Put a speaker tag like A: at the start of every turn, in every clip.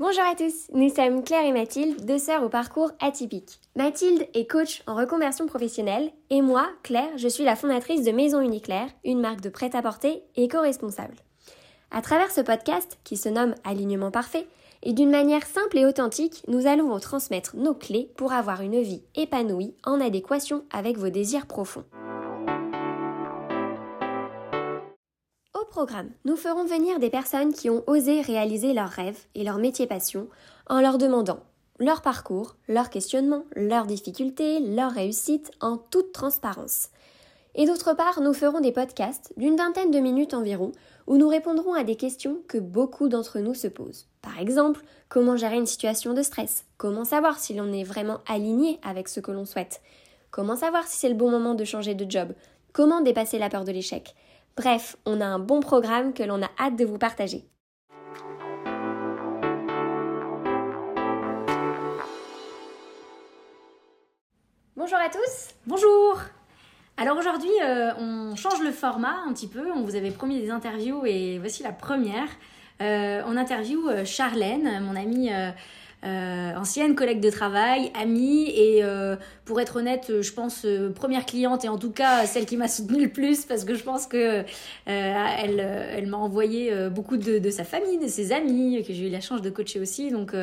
A: Bonjour à tous, nous sommes Claire et Mathilde, deux sœurs au parcours atypique. Mathilde est coach en reconversion professionnelle et moi, Claire, je suis la fondatrice de Maison Uniclaire, une marque de prêt-à-porter éco-responsable. À travers ce podcast, qui se nomme Alignement parfait, et d'une manière simple et authentique, nous allons vous transmettre nos clés pour avoir une vie épanouie en adéquation avec vos désirs profonds. Programme, nous ferons venir des personnes qui ont osé réaliser leurs rêves et leur métier passion en leur demandant leur parcours, leurs questionnements, leurs difficultés, leurs réussites en toute transparence. Et d'autre part, nous ferons des podcasts d'une vingtaine de minutes environ où nous répondrons à des questions que beaucoup d'entre nous se posent. Par exemple, comment gérer une situation de stress? Comment savoir si l'on est vraiment aligné avec ce que l'on souhaite? Comment savoir si c'est le bon moment de changer de job? Comment dépasser la peur de l'échec? Bref, on a un bon programme que l'on a hâte de vous partager. Bonjour à tous
B: Bonjour Alors aujourd'hui, euh, on change le format un petit peu. On vous avait promis des interviews et voici la première. Euh, on interview euh, Charlène, mon amie euh, ancienne collègue de travail, amie et euh, pour être honnête, je pense euh, première cliente et en tout cas celle qui m'a soutenue le plus parce que je pense que elle, elle m'a envoyé beaucoup de, de, sa famille, de ses amis que j'ai eu la chance de coacher aussi. Donc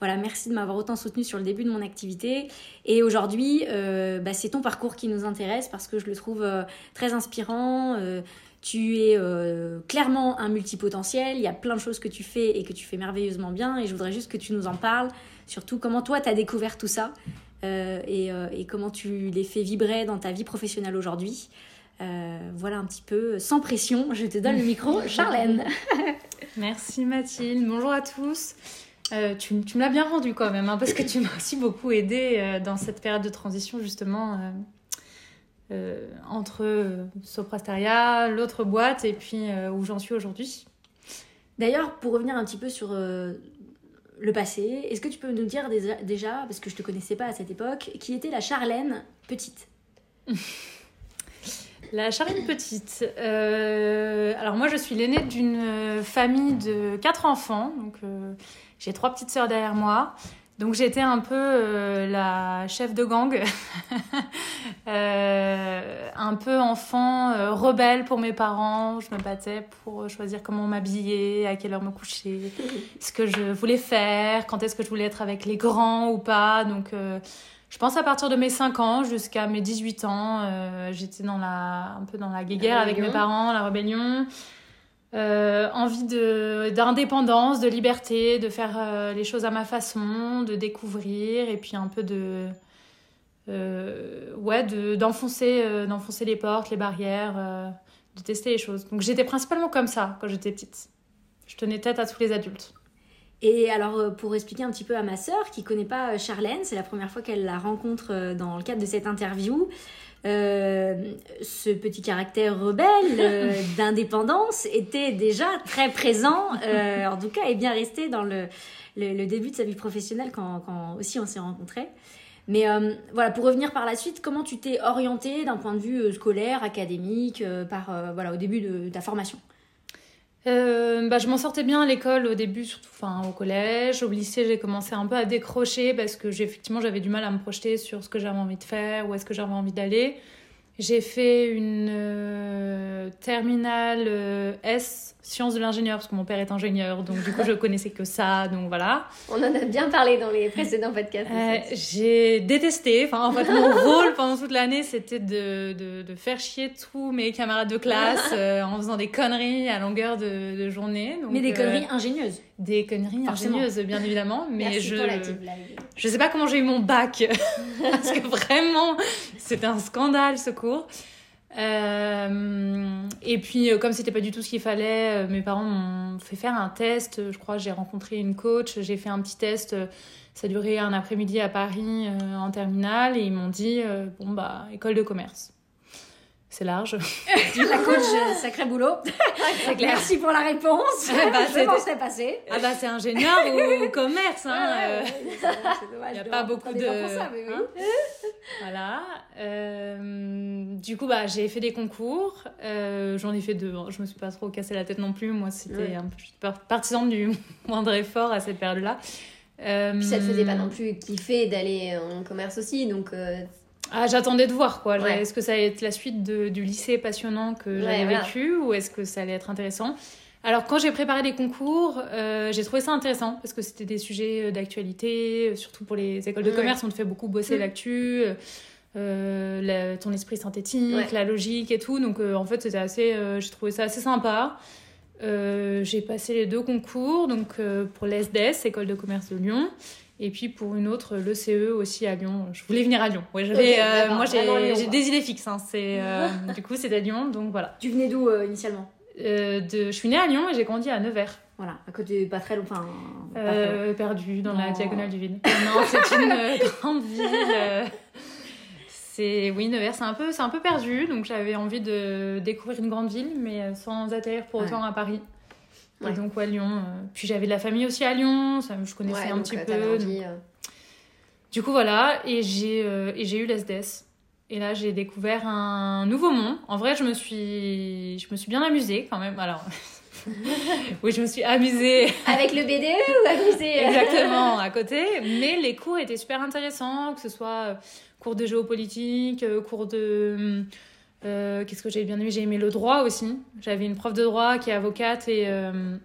B: voilà, merci de m'avoir autant soutenue sur le début de mon activité. Et aujourd'hui, bah, c'est ton parcours qui nous intéresse parce que je le trouve très inspirant. Tu es euh, clairement un multipotentiel, il y a plein de choses que tu fais et que tu fais merveilleusement bien et je voudrais juste que tu nous en parles, surtout comment toi tu as découvert tout ça euh, et, euh, et, comment tu les fais vibrer dans ta vie professionnelle aujourd'hui. voilà un petit peu, sans pression, je te donne le micro, Charlène.
C: Merci Mathilde, bonjour à tous. tu, tu, me l'as bien rendu quand même, hein, parce que tu m'as aussi beaucoup aidé dans cette période de transition justement euh, entre euh, Soprasteria, l'autre boîte, et puis euh, où j'en suis aujourd'hui.
B: D'ailleurs, pour revenir un petit peu sur le passé, est-ce que tu peux nous dire déjà, parce que je ne te connaissais pas à cette époque, qui était la Charlène petite?
C: La Charlène petite. alors moi, je suis l'aînée d'une famille de quatre enfants. Donc j'ai trois petites sœurs derrière moi. Donc j'étais un peu euh, la chef de gang, euh, un peu enfant euh, rebelle pour mes parents. Je me battais pour choisir comment m'habiller, à quelle heure me coucher, ce que je voulais faire, quand est-ce que je voulais être avec les grands ou pas. Donc je pense à partir de mes 5 ans jusqu'à mes 18 ans, j'étais dans la, un peu dans la guéguerre avec mes parents, la rébellion. Euh, envie d'indépendance, de, liberté, de faire euh, les choses à ma façon, de découvrir et puis un peu de euh, ouais d'enfoncer d'enfoncer les portes, les barrières, de tester les choses. Donc j'étais principalement comme ça quand j'étais petite. Je tenais tête à tous les adultes.
B: Et alors, pour expliquer un petit peu à ma sœur qui connaît pas Charlène, c'est la première fois qu'elle la rencontre dans le cadre de cette interview. Euh, ce petit caractère rebelle euh, d'indépendance était déjà très présent, euh, en tout cas est bien resté dans le, le, début de sa vie professionnelle quand, quand aussi on s'est rencontrés. Mais voilà, pour revenir par la suite, comment tu t'es orientée d'un point de vue scolaire, académique, par voilà au début de ta formation?
C: Euh, bah, je m'en sortais bien à l'école au début, surtout enfin, au collège. Au lycée, j'ai commencé un peu à décrocher parce que effectivement j'avais du mal à me projeter sur ce que j'avais envie de faire, où est-ce que j'avais envie d'aller. J'ai fait une euh, terminale euh, S, sciences de l'ingénieur, parce que mon père est ingénieur, donc du coup je connaissais que ça, donc voilà.
A: On en a bien parlé dans les précédents podcasts.
C: Euh, j'ai détesté, enfin en fait mon rôle pendant toute l'année c'était de, de, de, faire chier tous mes camarades de classe en faisant des conneries à longueur de, de journée.
B: Donc, mais des conneries ingénieuses
C: Des conneries ingénieuses, bien évidemment, mais je, je sais pas comment j'ai eu mon bac, parce que vraiment c'était un scandale ce cours. Euh, et puis, euh, comme c'était pas du tout ce qu'il fallait, euh, mes parents m'ont fait faire un test. Je crois j'ai rencontré une coach, j'ai fait un petit test. Ça durait un après-midi à Paris en terminale et ils m'ont dit bon bah école de commerce. C'est large.
B: la coach, sacré boulot. Merci pour la réponse.
C: Bah,
B: Je m'en serais passé.
C: Ah bah c'est ingénieur ou commerce, hein. euh,
B: dommage.
C: y a
B: de
C: pas beaucoup de-
B: pour ça, mais oui.
C: hein. Voilà. Euh, du coup, bah, j'ai fait des concours. Euh, J'en ai fait deux. hein. Je me suis pas trop cassé la tête non plus. Moi, c'était
A: Ouais.
C: un peu je suis par- partisane du moindre effort à cette période-là.
A: Puis ça te faisait pas non plus kiffer d'aller en commerce aussi, donc euh,
C: Ah, j'attendais de voir quoi.
A: Ouais.
C: Est-ce que ça allait être la suite de- du lycée passionnant que j'avais vécu ou est-ce que ça allait être intéressant? Alors, quand j'ai préparé les concours, euh, j'ai trouvé ça intéressant parce que c'était des sujets euh, d'actualité, euh, surtout pour les écoles de
A: Ouais.
C: commerce, on te fait beaucoup bosser
A: Mm.
C: l'actu. euh, la- ton esprit synthétique, la logique et tout. Donc euh, en fait, c'était assez, j'ai trouvé ça assez sympa. J'ai passé les deux concours, donc pour l'ESDES, École de commerce de Lyon, et puis pour une autre, le CE aussi à Lyon. Je voulais venir à Lyon. Ouais, euh, moi, j'ai, des idées fixes. hein, euh, du coup, c'est à Lyon, donc voilà.
B: Tu venais d'où euh, initialement?
C: De, je suis née à Lyon et j'ai grandi à Nevers,
B: Voilà, à côté, pas très loin. Enfin,
C: perdue dans la diagonale du vide. non, c'est une grande ville. c'est oui, Nevers, c'est un peu, un peu perdu, donc j'avais envie de découvrir une grande ville, mais sans atterrir pour
B: Ouais.
C: autant à Paris.
A: Ouais.
C: Et donc ouais, Lyon. euh, Puis j'avais de la famille aussi à Lyon, ça, je connaissais
A: ouais,
C: un
A: donc,
C: petit
A: euh,
C: peu. donc-
A: euh,
C: Du coup, voilà, et j'ai euh, eu l'SDS. Et là, j'ai découvert un nouveau monde. En vrai, je me suis, je me suis bien amusée quand même. Alors, oui, je me suis amusée
A: Avec le BDE ou amusé
C: exactement à côté, mais les cours étaient super intéressants, que ce soit cours de géopolitique, cours de. Euh, Qu'est-ce que j'ai bien aimé? J'ai aimé le droit aussi. J'avais une prof de droit qui est avocate et. euh,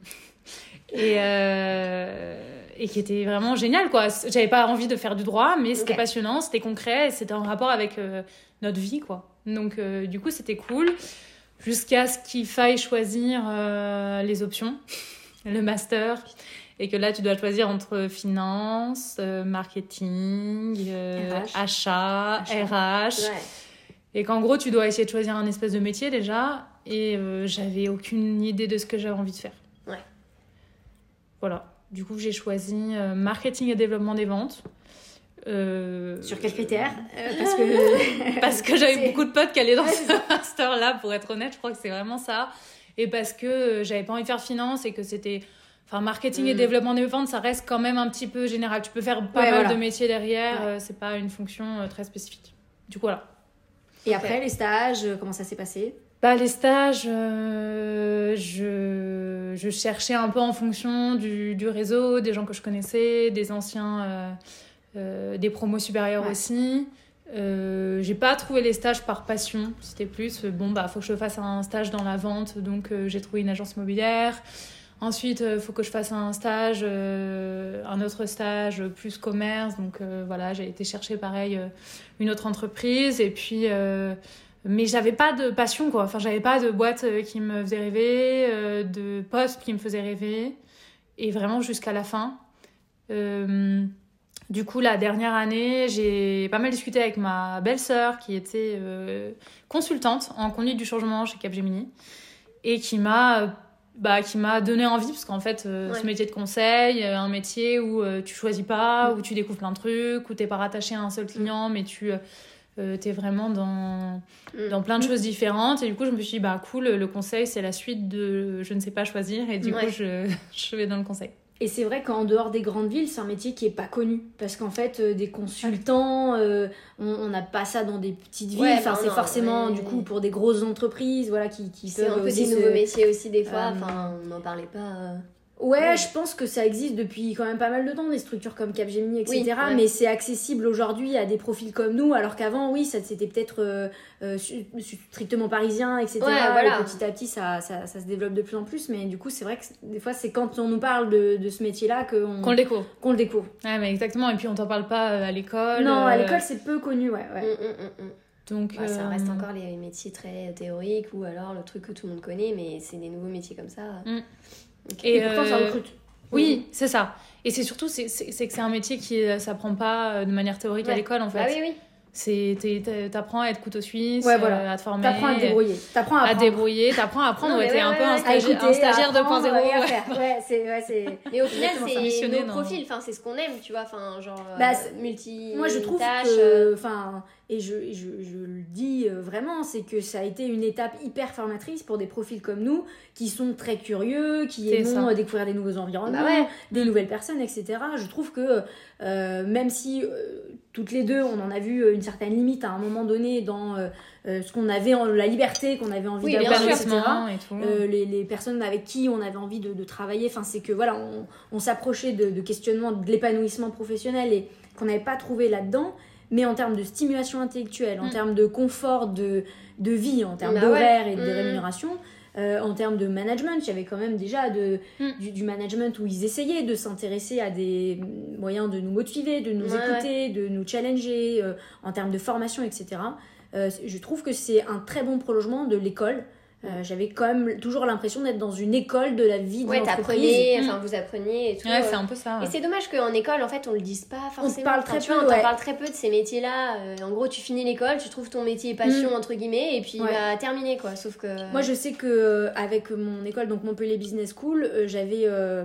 C: et, euh, et qui était vraiment géniale quoi. J'avais pas envie de faire du droit, mais c'était passionnant, c'était concret, et c'était en rapport avec euh, notre vie quoi. Donc euh, du coup c'était cool, jusqu'à ce qu'il faille choisir euh, les options, le master, et que là tu dois choisir entre finance, euh, marketing, euh,
B: RH.
C: achat,
B: Achat.
C: RH.
A: Ouais.
C: Et qu'en gros, tu dois essayer de choisir un espèce de métier déjà. Et euh, j'avais aucune idée de ce que j'avais envie de faire.
A: Ouais.
C: Voilà. Du coup, j'ai choisi euh, marketing et développement des ventes. Euh,
B: Sur quels critères Parce que.
C: Parce que j'avais beaucoup de potes qui allaient dans
B: Ouais,
C: ce master-là, pour être honnête. Je crois que c'est vraiment ça. Et parce que j'avais pas envie de faire finance et que c'était. Enfin, marketing et
A: Mm.
C: développement des ventes, ça reste quand même un petit peu général. Tu peux faire pas
B: Ouais,
C: mal
B: voilà.
C: de métiers derrière.
B: Ouais.
C: c'est pas une fonction très spécifique. Du coup, voilà.
B: Et après, les stages, euh, comment ça s'est passé?
C: Bah, les stages, euh, je, je cherchais un peu en fonction du, du réseau, des gens que je connaissais, des anciens, euh, euh, des promos supérieurs
B: Ouais.
C: aussi. J'ai pas trouvé les stages par passion, c'était plus bon, bah faut que je fasse un stage dans la vente, donc j'ai trouvé une agence immobilière. Ensuite, il faut que je fasse un stage, euh, un autre stage plus commerce, donc euh, voilà, j'ai été chercher pareil euh, une autre entreprise. Et puis. euh, mais j'avais pas de passion quoi. Enfin j'avais pas de boîte euh, qui me faisait rêver euh, de poste qui me faisait rêver. Et vraiment jusqu'à la fin. Euh, du coup la dernière année j'ai pas mal discuté avec ma belle-sœur qui était euh, consultante en conduite du changement chez Capgemini et qui m'a euh, bah, qui m'a donné envie parce qu'en fait euh,
A: Ouais.
C: ce métier de conseil euh, un métier où euh, tu choisis pas où tu découvres plein de trucs où t'es pas rattaché à un seul client mais tu euh, t'es vraiment dans
A: Mm.
C: dans plein de choses différentes et du coup je me suis dit bah cool le conseil c'est la suite de je ne sais pas choisir et du
A: Ouais.
C: coup je, je vais dans le conseil
B: Et c'est vrai qu'en dehors des grandes villes, c'est un métier qui est pas connu. Parce qu'en fait, euh, des consultants, euh, on n'a pas ça dans des petites villes.
A: Ouais,
B: enfin, c'est ouais.
A: ouais.
B: du coup pour des grosses entreprises voilà, qui, qui
A: C'est un peu des
B: se-
A: nouveaux métiers aussi des fois,
B: Euh,
A: enfin on n'en parlait pas.
B: Ouais,
A: Ouais.
B: je pense que ça existe depuis quand même pas mal de temps, des structures comme Capgemini, etc.
A: Oui, ouais.
B: Mais c'est accessible aujourd'hui à des profils comme nous, alors qu'avant, oui, ça c'était peut-être euh, euh, strictement parisien, etc.
A: Ouais, voilà.
B: Et petit à petit, ça, ça, ça se développe de plus en plus. Mais du coup, c'est vrai que des fois, c'est quand on nous parle de, de ce métier-là qu'on
C: qu'on le découvre
B: qu'on le découvre.
C: ouais mais exactement et puis on t'en parle pas euh, à l'école
B: non, à l'école, c'est peu connu, ouais. ouais.
A: Mm, mm, mm, mm.
C: donc
A: Ouais, ça reste encore les métiers très théoriques ou alors le truc que tout le monde connaît, mais c'est des nouveaux métiers comme ça.
C: Mm.
B: Et,
C: Et,
B: pourtant, ça
C: euh,
B: recrute.
C: oui c'est ça et c'est surtout c'est que c'est un métier qui euh, s'apprend pas euh, de manière théorique à l'école en fait
A: Ah oui, oui.
C: C'est t'es- t'es- t'apprends à être couteau suisse
B: Ouais, voilà.
C: euh, à te former
B: T'apprends à te débrouiller. T'apprends à,
C: à
B: apprendre.
C: débrouiller t'apprends à apprendre ouais, t'es
A: ouais,
C: un
A: ouais,
C: peu un
B: écouter,
C: un stagiaire
B: à apprendre
C: 2.0
B: et à
C: ouais.
B: c'est... Ouais, c'est...
A: Mais au final, c'est nos profils, enfin, c'est ce qu'on aime, tu vois, enfin, genre
B: Bah,
A: euh,
B: c'est-
A: multi
B: Moi, je trouve
A: tâches,
B: que,
A: euh,
B: enfin, et je, je, je le dis euh, vraiment, c'est que ça a été une étape hyper formatrice pour des profils comme nous, qui sont très curieux, qui aiment euh, découvrir des nouveaux environnements,
A: Bah ouais.
B: des nouvelles personnes, etc. Je trouve que euh, même si euh, toutes les deux, on en a vu euh, une certaine limite à un moment donné dans euh, euh, ce qu'on avait, en, la liberté qu'on avait envie
A: Oui,
B: d'avoir,
A: sûr.
B: etc.
C: L'épanouissement et tout.
B: Euh, les, les personnes avec qui on avait envie de, de travailler. Enfin, c'est que voilà, on, on s'approchait de, de questionnements de l'épanouissement professionnel et qu'on n'avait pas trouvé là-dedans. Mais en termes de stimulation intellectuelle, en
C: Mm.
B: termes de confort de, de vie, en termes
A: Bah
B: d'horaire et de
A: Mm.
B: rémunération, euh, en termes de management, il y avait quand même déjà de,
C: Mm.
B: du, du management où ils essayaient de s'intéresser à des moyens de nous motiver, de nous
A: Ouais,
B: écouter, de nous challenger, euh, en termes de formation, etc. Euh, je trouve que c'est un très bon prolongement de l'école. Euh, J'avais quand même toujours l'impression d'être dans une école de la vie de
A: Ouais,
B: l'entreprise.
A: t'apprenais,
C: Mm.
A: enfin vous appreniez et tout.
C: Ouais,
A: euh.
C: c'est un peu ça.
A: Et c'est dommage qu'en école, en fait, on le dise pas forcément.
B: parle
A: Enfin,
B: très peu,
A: vois, on
B: ouais.
A: parle très peu de ces métiers-là. Euh, en gros, tu finis l'école, tu trouves ton métier passion, entre guillemets, et puis
B: Ouais.
A: bah, terminé, quoi. Sauf que.
B: Moi, je sais que avec mon école, donc Montpellier Business School, euh, j'avais, euh,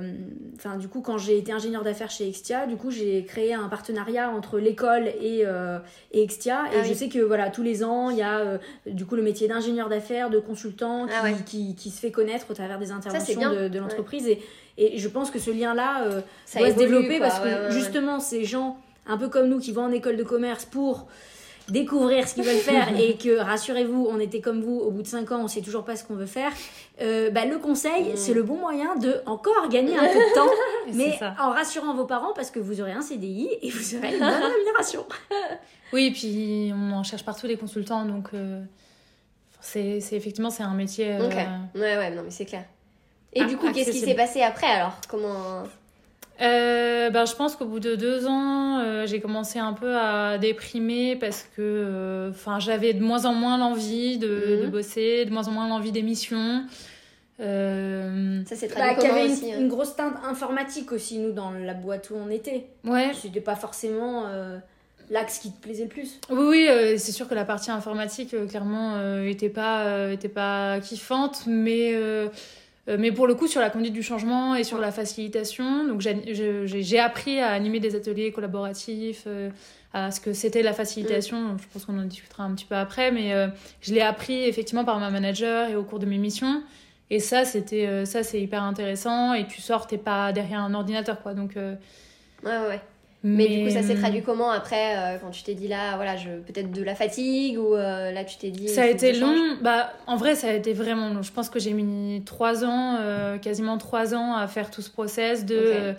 B: enfin, du coup, quand j'ai été ingénieur d'affaires chez Extia, du coup, j'ai créé un partenariat entre l'école et, euh, et Extia. Et
A: Ah
B: je
A: oui.
B: sais que voilà, tous les ans, il y a euh, du coup le métier d'ingénieur d'affaires, de consultant, qui,
A: Ah ouais.
B: qui, qui se fait connaître au travers des interventions de, de l'entreprise. Et, et je pense que ce lien-là euh, doit se développer
A: quoi.
B: parce que justement, ces gens, un peu comme nous, qui vont en école de commerce pour découvrir ce qu'ils veulent faire et que rassurez-vous on était comme vous au bout de 5 ans on sait toujours pas ce qu'on veut faire euh, bah, le conseil
A: Mm.
B: c'est le bon moyen de encore gagner un peu de temps mais en rassurant vos parents parce que vous aurez un CDI et vous aurez une bonne rémunération
C: Oui, et puis on en cherche partout les consultants, donc euh, c'est c'est- effectivement c'est un métier. euh,
A: Ok. Ouais, ouais, non, mais c'est clair. Et
C: Ah,
A: du coup, qu'est-ce qui s'est passé après alors? Comment?
C: Euh, ben, je pense qu'au bout de deux ans, euh, j'ai commencé un peu à déprimer parce que euh, enfin, j'avais de moins en moins l'envie de,
A: Mhm.
C: de bosser, de moins en moins l'envie d'émission. Euh,
A: Ça s'est
B: bah,
A: traduit
B: qu'il y avait
A: aussi
B: une,
A: hein
B: une grosse teinte informatique aussi nous dans la boîte où on était
C: ouais,
B: c'était pas forcément euh, l'axe qui te plaisait le plus
C: oui, oui euh, c'est sûr que la partie informatique, euh, clairement, euh, était, pas, euh, était pas kiffante, mais, euh, euh, mais pour le coup, sur la conduite du changement et sur la facilitation, donc j'ai- appris à animer des ateliers collaboratifs, euh, à ce que c'était la facilitation. Je pense qu'on en discutera un petit peu après, mais euh, je l'ai appris effectivement par ma manager et au cours de mes missions. Et ça, c'était euh, ça, c'est hyper intéressant. Et tu sors, t'es pas derrière un ordinateur, quoi. Donc, euh,
A: Ouais, ouais, Mais, du coup, ça s'est
C: hum,
A: traduit comment après euh, quand tu t'es dit là, voilà, je peut-être de la fatigue ou euh, là tu t'es dit.
C: Ça a été long. Bah, en vrai, ça a été vraiment long. Je pense que j'ai mis trois ans, euh, quasiment trois ans, à faire tout ce process de. Euh,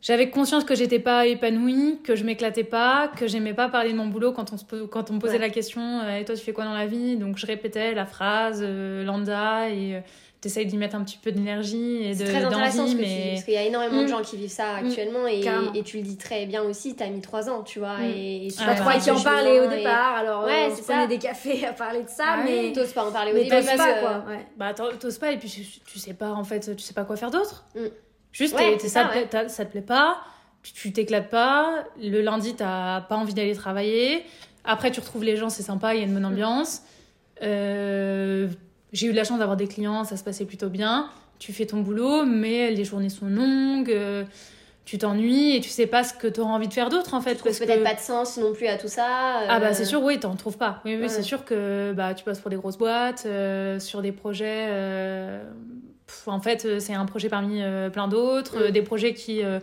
C: j'avais conscience que j'étais pas épanouie, que je m'éclatais pas, que j'aimais pas parler de mon boulot quand on, se, quand on me posait
A: Ouais.
C: la question euh, Et toi, tu fais quoi dans la vie? Donc, je répétais la phrase euh, lambda et euh, t'essayes d'y mettre un petit peu d'énergie et de-
A: très intéressant ce
C: d'envie,
A: que tu dis,
C: mais.
A: parce qu'il y a énormément de
C: Mm.
A: gens qui vivent ça actuellement et, et tu le dis très bien aussi, t'as mis trois ans, tu vois.
C: Mm.
A: Et, et tu
C: Ah
B: pas qui en parlaient au départ alors
A: Ouais,
B: on
A: c'est
B: se prenait des cafés à parler de ça
C: Ah
B: mais.
A: T'oses pas en parler au
B: mais
A: début
B: t'oses
A: parce
B: pas
A: que-
B: quoi ouais.
C: Bah, t'o- t'oses pas et puis tu, sais pas, en fait, tu sais pas quoi faire d'autre.
A: Mm.
C: Juste,
A: Ouais,
C: t'es- ça,
A: ça,
C: te plaît-
A: ouais.
C: t'as- ça te plaît pas, tu- tu t'éclates pas, le lundi, t'as pas envie d'aller travailler. Après, tu retrouves les gens, c'est sympa, il y a une bonne ambiance. Euh, J'ai eu de la chance d'avoir des clients, ça se passait plutôt bien. Tu fais ton boulot, mais les journées sont longues, euh, tu t'ennuies et tu sais pas ce que tu auras envie de faire d'autre, en fait.
A: Tu
C: parce
A: peut-être
C: que-
A: pas de sens non plus à tout ça.
C: ah bah
A: euh,
C: c'est sûr, oui, t'en trouves pas. Oui, oui,
A: Ouais.
C: c'est sûr que bah, tu passes pour des grosses boîtes, euh, sur des projets... euh, pff, en fait, euh, c'est un projet parmi euh, plein d'autres,
A: Mm.
C: euh, des projets qui euh,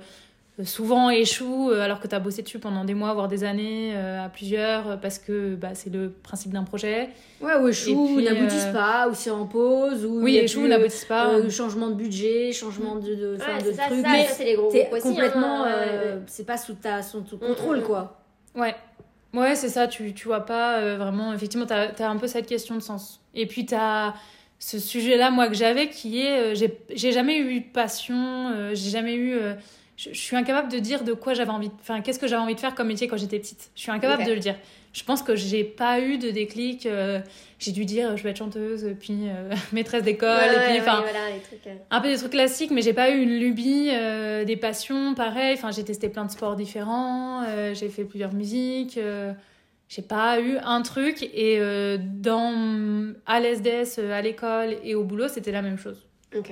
C: souvent échouent euh, alors que t'as bossé dessus pendant des mois, voire des années, euh, à plusieurs, euh, parce que bah, c'est le principe d'un projet.
B: Ouais, ou échouent,
C: Et
B: ou
C: puis,
B: n'aboutissent
C: euh,
B: pas, ou c'est en pause, ou
C: Oui,
B: plus,
C: n'aboutissent pas.
B: euh, changement de budget, changement de, de,
A: Ouais,
B: de
A: c'est ça,
B: trucs.
A: ça,
B: mais
A: ça, c'est les gros aussi,
B: complètement,
A: hein,
B: euh, c'est pas sous ta, sous ton
A: Mm,
B: contrôle,
A: mm,
B: quoi.
C: Ouais. Ouais, c'est ça, tu, tu vois pas euh, vraiment. Effectivement, t'as as un peu cette question de sens. Et puis, t'as ce sujet-là, moi, que j'avais, qui est. euh, j'ai j'ai jamais eu de passion, euh, j'ai jamais eu. Euh, je, je suis incapable de dire de quoi j'avais envie. Enfin, qu'est-ce que j'avais envie de faire comme métier quand j'étais petite. Je suis incapable de le dire. Je pense que j'ai pas eu de déclic. euh, j'ai dû dire, je vais être chanteuse, puis euh, maîtresse d'école,
A: Ouais,
C: et puis.
A: ouais,
C: Enfin,
A: voilà, les trucs. euh.
C: un peu des trucs classiques, mais j'ai pas eu une lubie, euh, des passions, pareil. Enfin, j'ai testé plein de sports différents, euh, j'ai fait plusieurs musiques. euh, j'ai pas eu un truc. Et euh, dans, à l'SDS, euh, à l'école et au boulot, c'était la même chose.
A: Ok.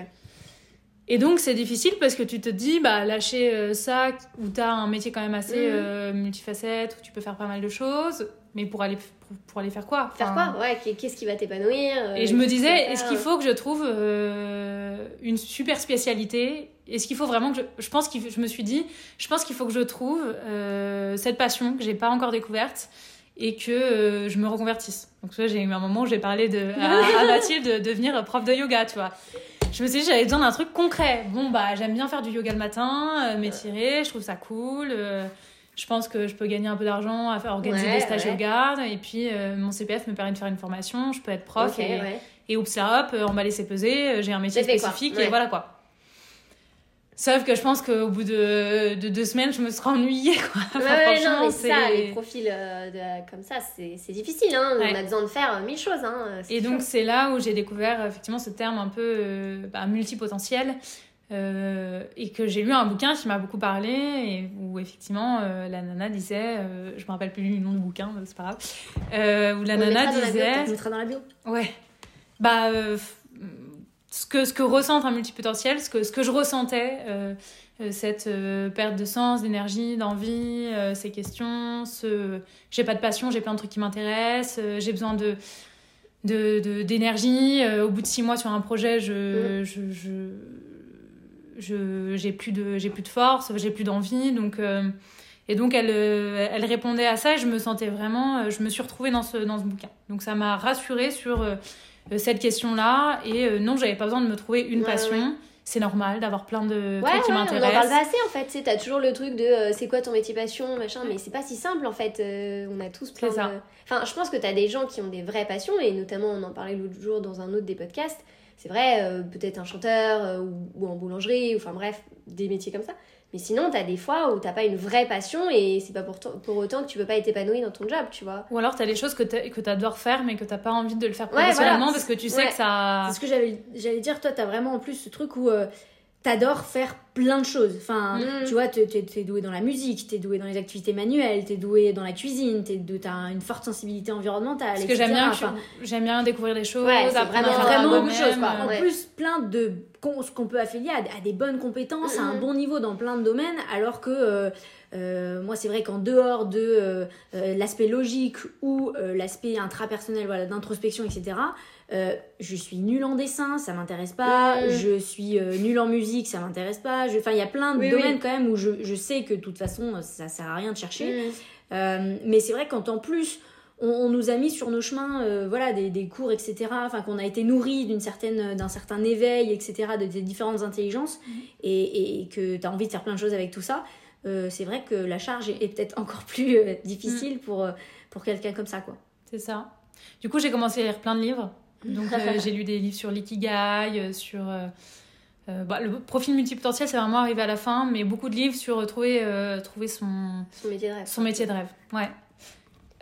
C: Et donc, c'est difficile parce que tu te dis, bah, lâcher euh, ça, où tu as un métier quand même assez euh, multifacette, où tu peux faire pas mal de choses, mais pour aller, pour, pour aller faire quoi?
A: Faire quoi? Ouais, qu'est- qu'est-ce qui va t'épanouir euh,
C: Et je me disais, est-ce qu'il faut que je trouve euh, une super spécialité? Est-ce qu'il faut vraiment que je... Je pense qu'il... Je me suis dit, je pense qu'il faut que je trouve euh, cette passion que j'ai pas encore découverte et que euh, je me reconvertisse. Donc tu vois, j'ai eu un moment où j'ai parlé de, à, à Mathilde de devenir prof de yoga, tu vois. Je me suis dit, j'avais besoin d'un truc concret. Bon, bah, j'aime bien faire du yoga le matin, euh, m'étirer, je trouve ça cool. euh, je pense que je peux gagner un peu d'argent à faire organiser
A: Ouais,
C: des stages
A: ouais.
C: yoga. Et puis, euh, mon CPF me permet de faire une formation. Je peux être prof. Et,
A: ouais.
C: et oups là, hop, euh, emballer c'est peser. J'ai un métier spécifique et voilà quoi. Sauf que je pense qu'au bout de, de deux semaines, je me serais ennuyée quoi. Enfin,
A: Ouais, ouais, non,
C: franchement,
A: mais ça, les profils euh, de- comme ça, c'est difficile, hein.
C: Ouais.
A: On a besoin de faire euh, mille choses, hein. c'est
C: Et donc c'est là où j'ai découvert euh, effectivement ce terme un peu euh, bah, multipotentiel euh, et que j'ai lu un bouquin qui m'a beaucoup parlé et où effectivement euh, la nana disait, euh, je me rappelle plus le nom du bouquin, c'est pas grave, euh, où la
A: On
C: nana
A: mettra dans la bio,
C: disait,
B: On mettra dans la bio.
C: ouais, bah euh, ce que ce que ressent un multipotentiel, ce que ce que je ressentais. euh, euh, cette euh, perte de sens, d'énergie, d'envie, euh, ces questions, ce j'ai pas de passion, j'ai plein de trucs qui m'intéressent, j'ai besoin de de- de- d'énergie. Euh, au bout de six mois sur un projet, je, je, je, je- j'ai plus de j'ai plus de force, j'ai plus d'envie. Donc euh, et donc elle elle répondait à ça et je me sentais vraiment, je me suis retrouvée dans ce dans ce bouquin. Donc ça m'a rassurée sur cette question-là et euh, non, j'avais pas besoin de me trouver une
A: Ouais,
C: passion.
A: ouais.
C: C'est normal d'avoir plein de
A: Ouais,
C: trucs qui
A: ouais, on en parle
C: m'intéressent.
A: pas assez en fait. Tu t'as toujours le truc de euh, c'est quoi ton métier passion, machin, mais c'est pas si simple en fait. Euh, on a tous plein
C: ça.
A: de. Enfin, je pense que t'as des gens qui ont des vraies passions, et notamment on en parlait l'autre jour dans un autre des podcasts. C'est vrai, euh, peut-être un chanteur euh, ou, ou en boulangerie, ou enfin bref, des métiers comme ça. Mais sinon, t'as des fois où t'as pas une vraie passion et c'est pas pour, pour autant que tu peux pas être épanoui dans ton job, tu vois.
C: Ou alors t'as des choses que t'a- que t'adores faire mais que t'as pas envie de le faire
A: Ouais,
C: professionnellement
A: voilà.
C: parce que tu sais
A: Ouais.
C: que ça.
B: C'est ce que j'allais dire, toi, t'as vraiment en plus ce truc où euh, t'adores faire plein de choses. Enfin,
A: Mm.
B: tu vois, t'es t'es doué dans la musique, t'es doué dans les activités manuelles, t'es doué dans la cuisine, t'as une forte sensibilité environnementale.
C: Parce que j'aime bien,
B: Enfin,
C: j'aime bien découvrir des choses,
A: Ouais,
C: apprendre
A: vraiment-
C: à faire
B: vraiment beaucoup de choses. En
A: Ouais.
B: plus, plein de ce qu'on peut affilier à, à des bonnes compétences, à un
A: Mhm.
B: bon niveau dans plein de domaines, alors que euh, euh, moi, c'est vrai qu'en dehors de euh, l'aspect logique ou l'aspect intrapersonnel, voilà, d'introspection, etc. euh, je suis nulle en dessin, ça m'intéresse pas. Je suis euh, nulle en musique, ça m'intéresse pas. Je- Enfin, il y a plein de
A: Oui,
B: domaines
A: oui.
B: quand même où je, je sais que de toute façon, ça sert à rien de chercher.
A: Mm.
B: Euh, mais c'est vrai quand en plus on, on nous a mis sur nos chemins euh, voilà des, des cours etc enfin qu'on a été nourri d'une certaine d'un certain éveil etc de, des différentes intelligences et, et que tu as envie de faire plein de choses avec tout ça c'est vrai que la charge est, est peut-être encore plus difficile pour euh, pour quelqu'un comme ça quoi
C: C'est ça. Du coup, j'ai commencé à lire plein de livres. Donc, euh, j'ai lu des livres sur l'ikigai, euh, sur. euh, bah, le profil multipotentiel, c'est vraiment arrivé à la fin, mais beaucoup de livres sur trouver, euh, trouver son,
A: Son métier de rêve.
C: son métier de rêve. Ouais.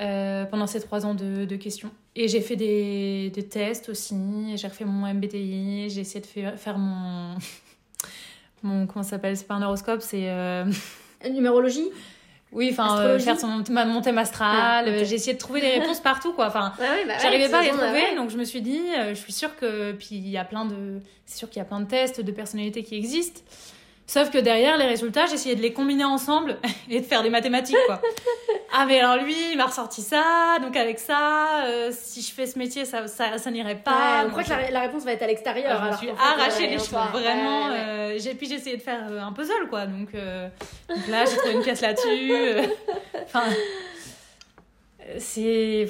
C: Euh, pendant ces trois ans de, de questions. Et j'ai fait des, des tests aussi. J'ai refait mon MBTI. J'ai essayé de faire, faire mon. mon comment ça s'appelle C'est pas un horoscope, c'est.
B: numérologie?
C: Oui, enfin, euh, faire son, ma- mon thème astral.
B: Ah,
C: J'ai essayé de trouver des réponses partout, quoi. Enfin,
A: ouais, bah
C: J'arrivais pas à les trouver, donc je me suis dit, euh, je suis sûre que. Puis il y a plein de. C'est sûr qu'il y a plein de tests de personnalité qui existent. Sauf que derrière, les résultats, j'essayais de les combiner ensemble et de faire des mathématiques, quoi. ah, mais alors lui, il m'a ressorti ça, donc avec ça, euh, si je fais ce métier, ça, ça, ça n'irait pas.
B: Ouais, on croit que la, la réponse va être à l'extérieur
C: je me suis arraché
B: euh,
C: les cheveux, vraiment.
A: Ouais, ouais.
C: euh, j'ai, puis j'ai essayé de faire un puzzle, quoi. Donc, euh, donc là, j'ai trouvé une pièce là-dessus. Enfin, c'est.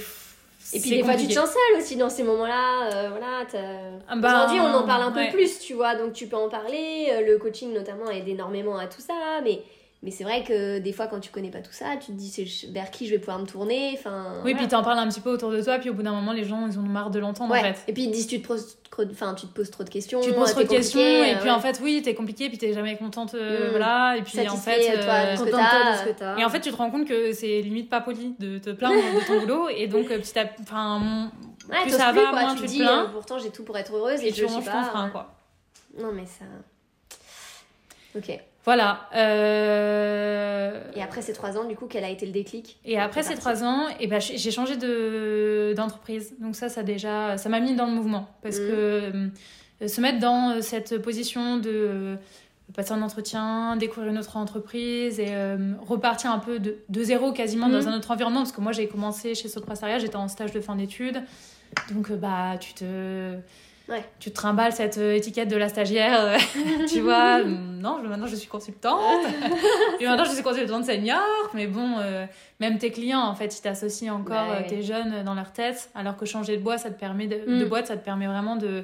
A: Et puis des fois tu te sens seule aussi dans ces moments-là. euh, voilà, t'as-
C: Ah bah,
A: Aujourd'hui on en parle un peu plus, tu vois, donc tu peux en parler. euh, Le coaching notamment aide énormément à tout ça, mais, mais c'est vrai que des fois quand tu connais pas tout ça, tu te dis c'est vers qui je vais pouvoir me tourner. Enfin,
C: Oui,
A: voilà.
C: puis t'en parles un petit peu autour de toi, puis au bout d'un moment, les gens, ils ont marre de l'entendre,
A: Ouais.
C: en fait.
A: Et puis ils te disent tu te poses trop, enfin, tu te poses trop de questions.
C: Tu te poses
A: euh,
C: trop de questions, et
A: euh,
C: puis
A: ouais.
C: en fait, oui, t'es compliqué, puis t'es jamais contente, euh,
A: Mm.
C: voilà. Et puis en
A: Satisfait,
C: fait.
A: toi,
C: euh,
A: de ce que t'as.
B: de ce que t'as.
C: Et en fait, tu te rends compte que c'est limite pas poli de te plaindre de ton boulot, et donc petit à petit, enfin,
A: Ouais,
C: plus ça
A: plus,
C: va,
A: quoi.
C: moins
A: tu
C: tu
A: te dis
C: plains.
A: euh, pourtant j'ai tout pour être heureuse et
C: et
A: je
C: tu
A: suis
C: ranges ton
A: pas.
C: frein, quoi.
A: Non mais ça. Ok.
C: Voilà. euh,
A: Et après ces trois ans, du coup, quel a été le déclic
C: Et après ces trois ans, et ben, j'ai changé de- d'entreprise. Donc ça, ça déjà, ça m'a mis dans le mouvement. Parce
A: Mhm.
C: que se mettre dans cette position de passer un entretien, découvrir une autre entreprise et repartir un peu de, de zéro quasiment dans
A: Mhm.
C: un autre environnement. Parce que moi, j'ai commencé chez Soprasteria, j'étais en stage de fin d'études. Donc, bah, tu te,
A: Ouais.
C: tu te trimbales cette euh, étiquette de la stagiaire, euh, tu vois. non, je- maintenant, je suis consultante. et maintenant, je suis consultante senior. Mais bon, euh, même tes clients, en fait, ils t'associent encore
A: ouais.
C: tes jeunes dans leur tête. Alors que changer de boîte, ça te permet de,
B: Mm.
C: de boîte, ça te permet vraiment de...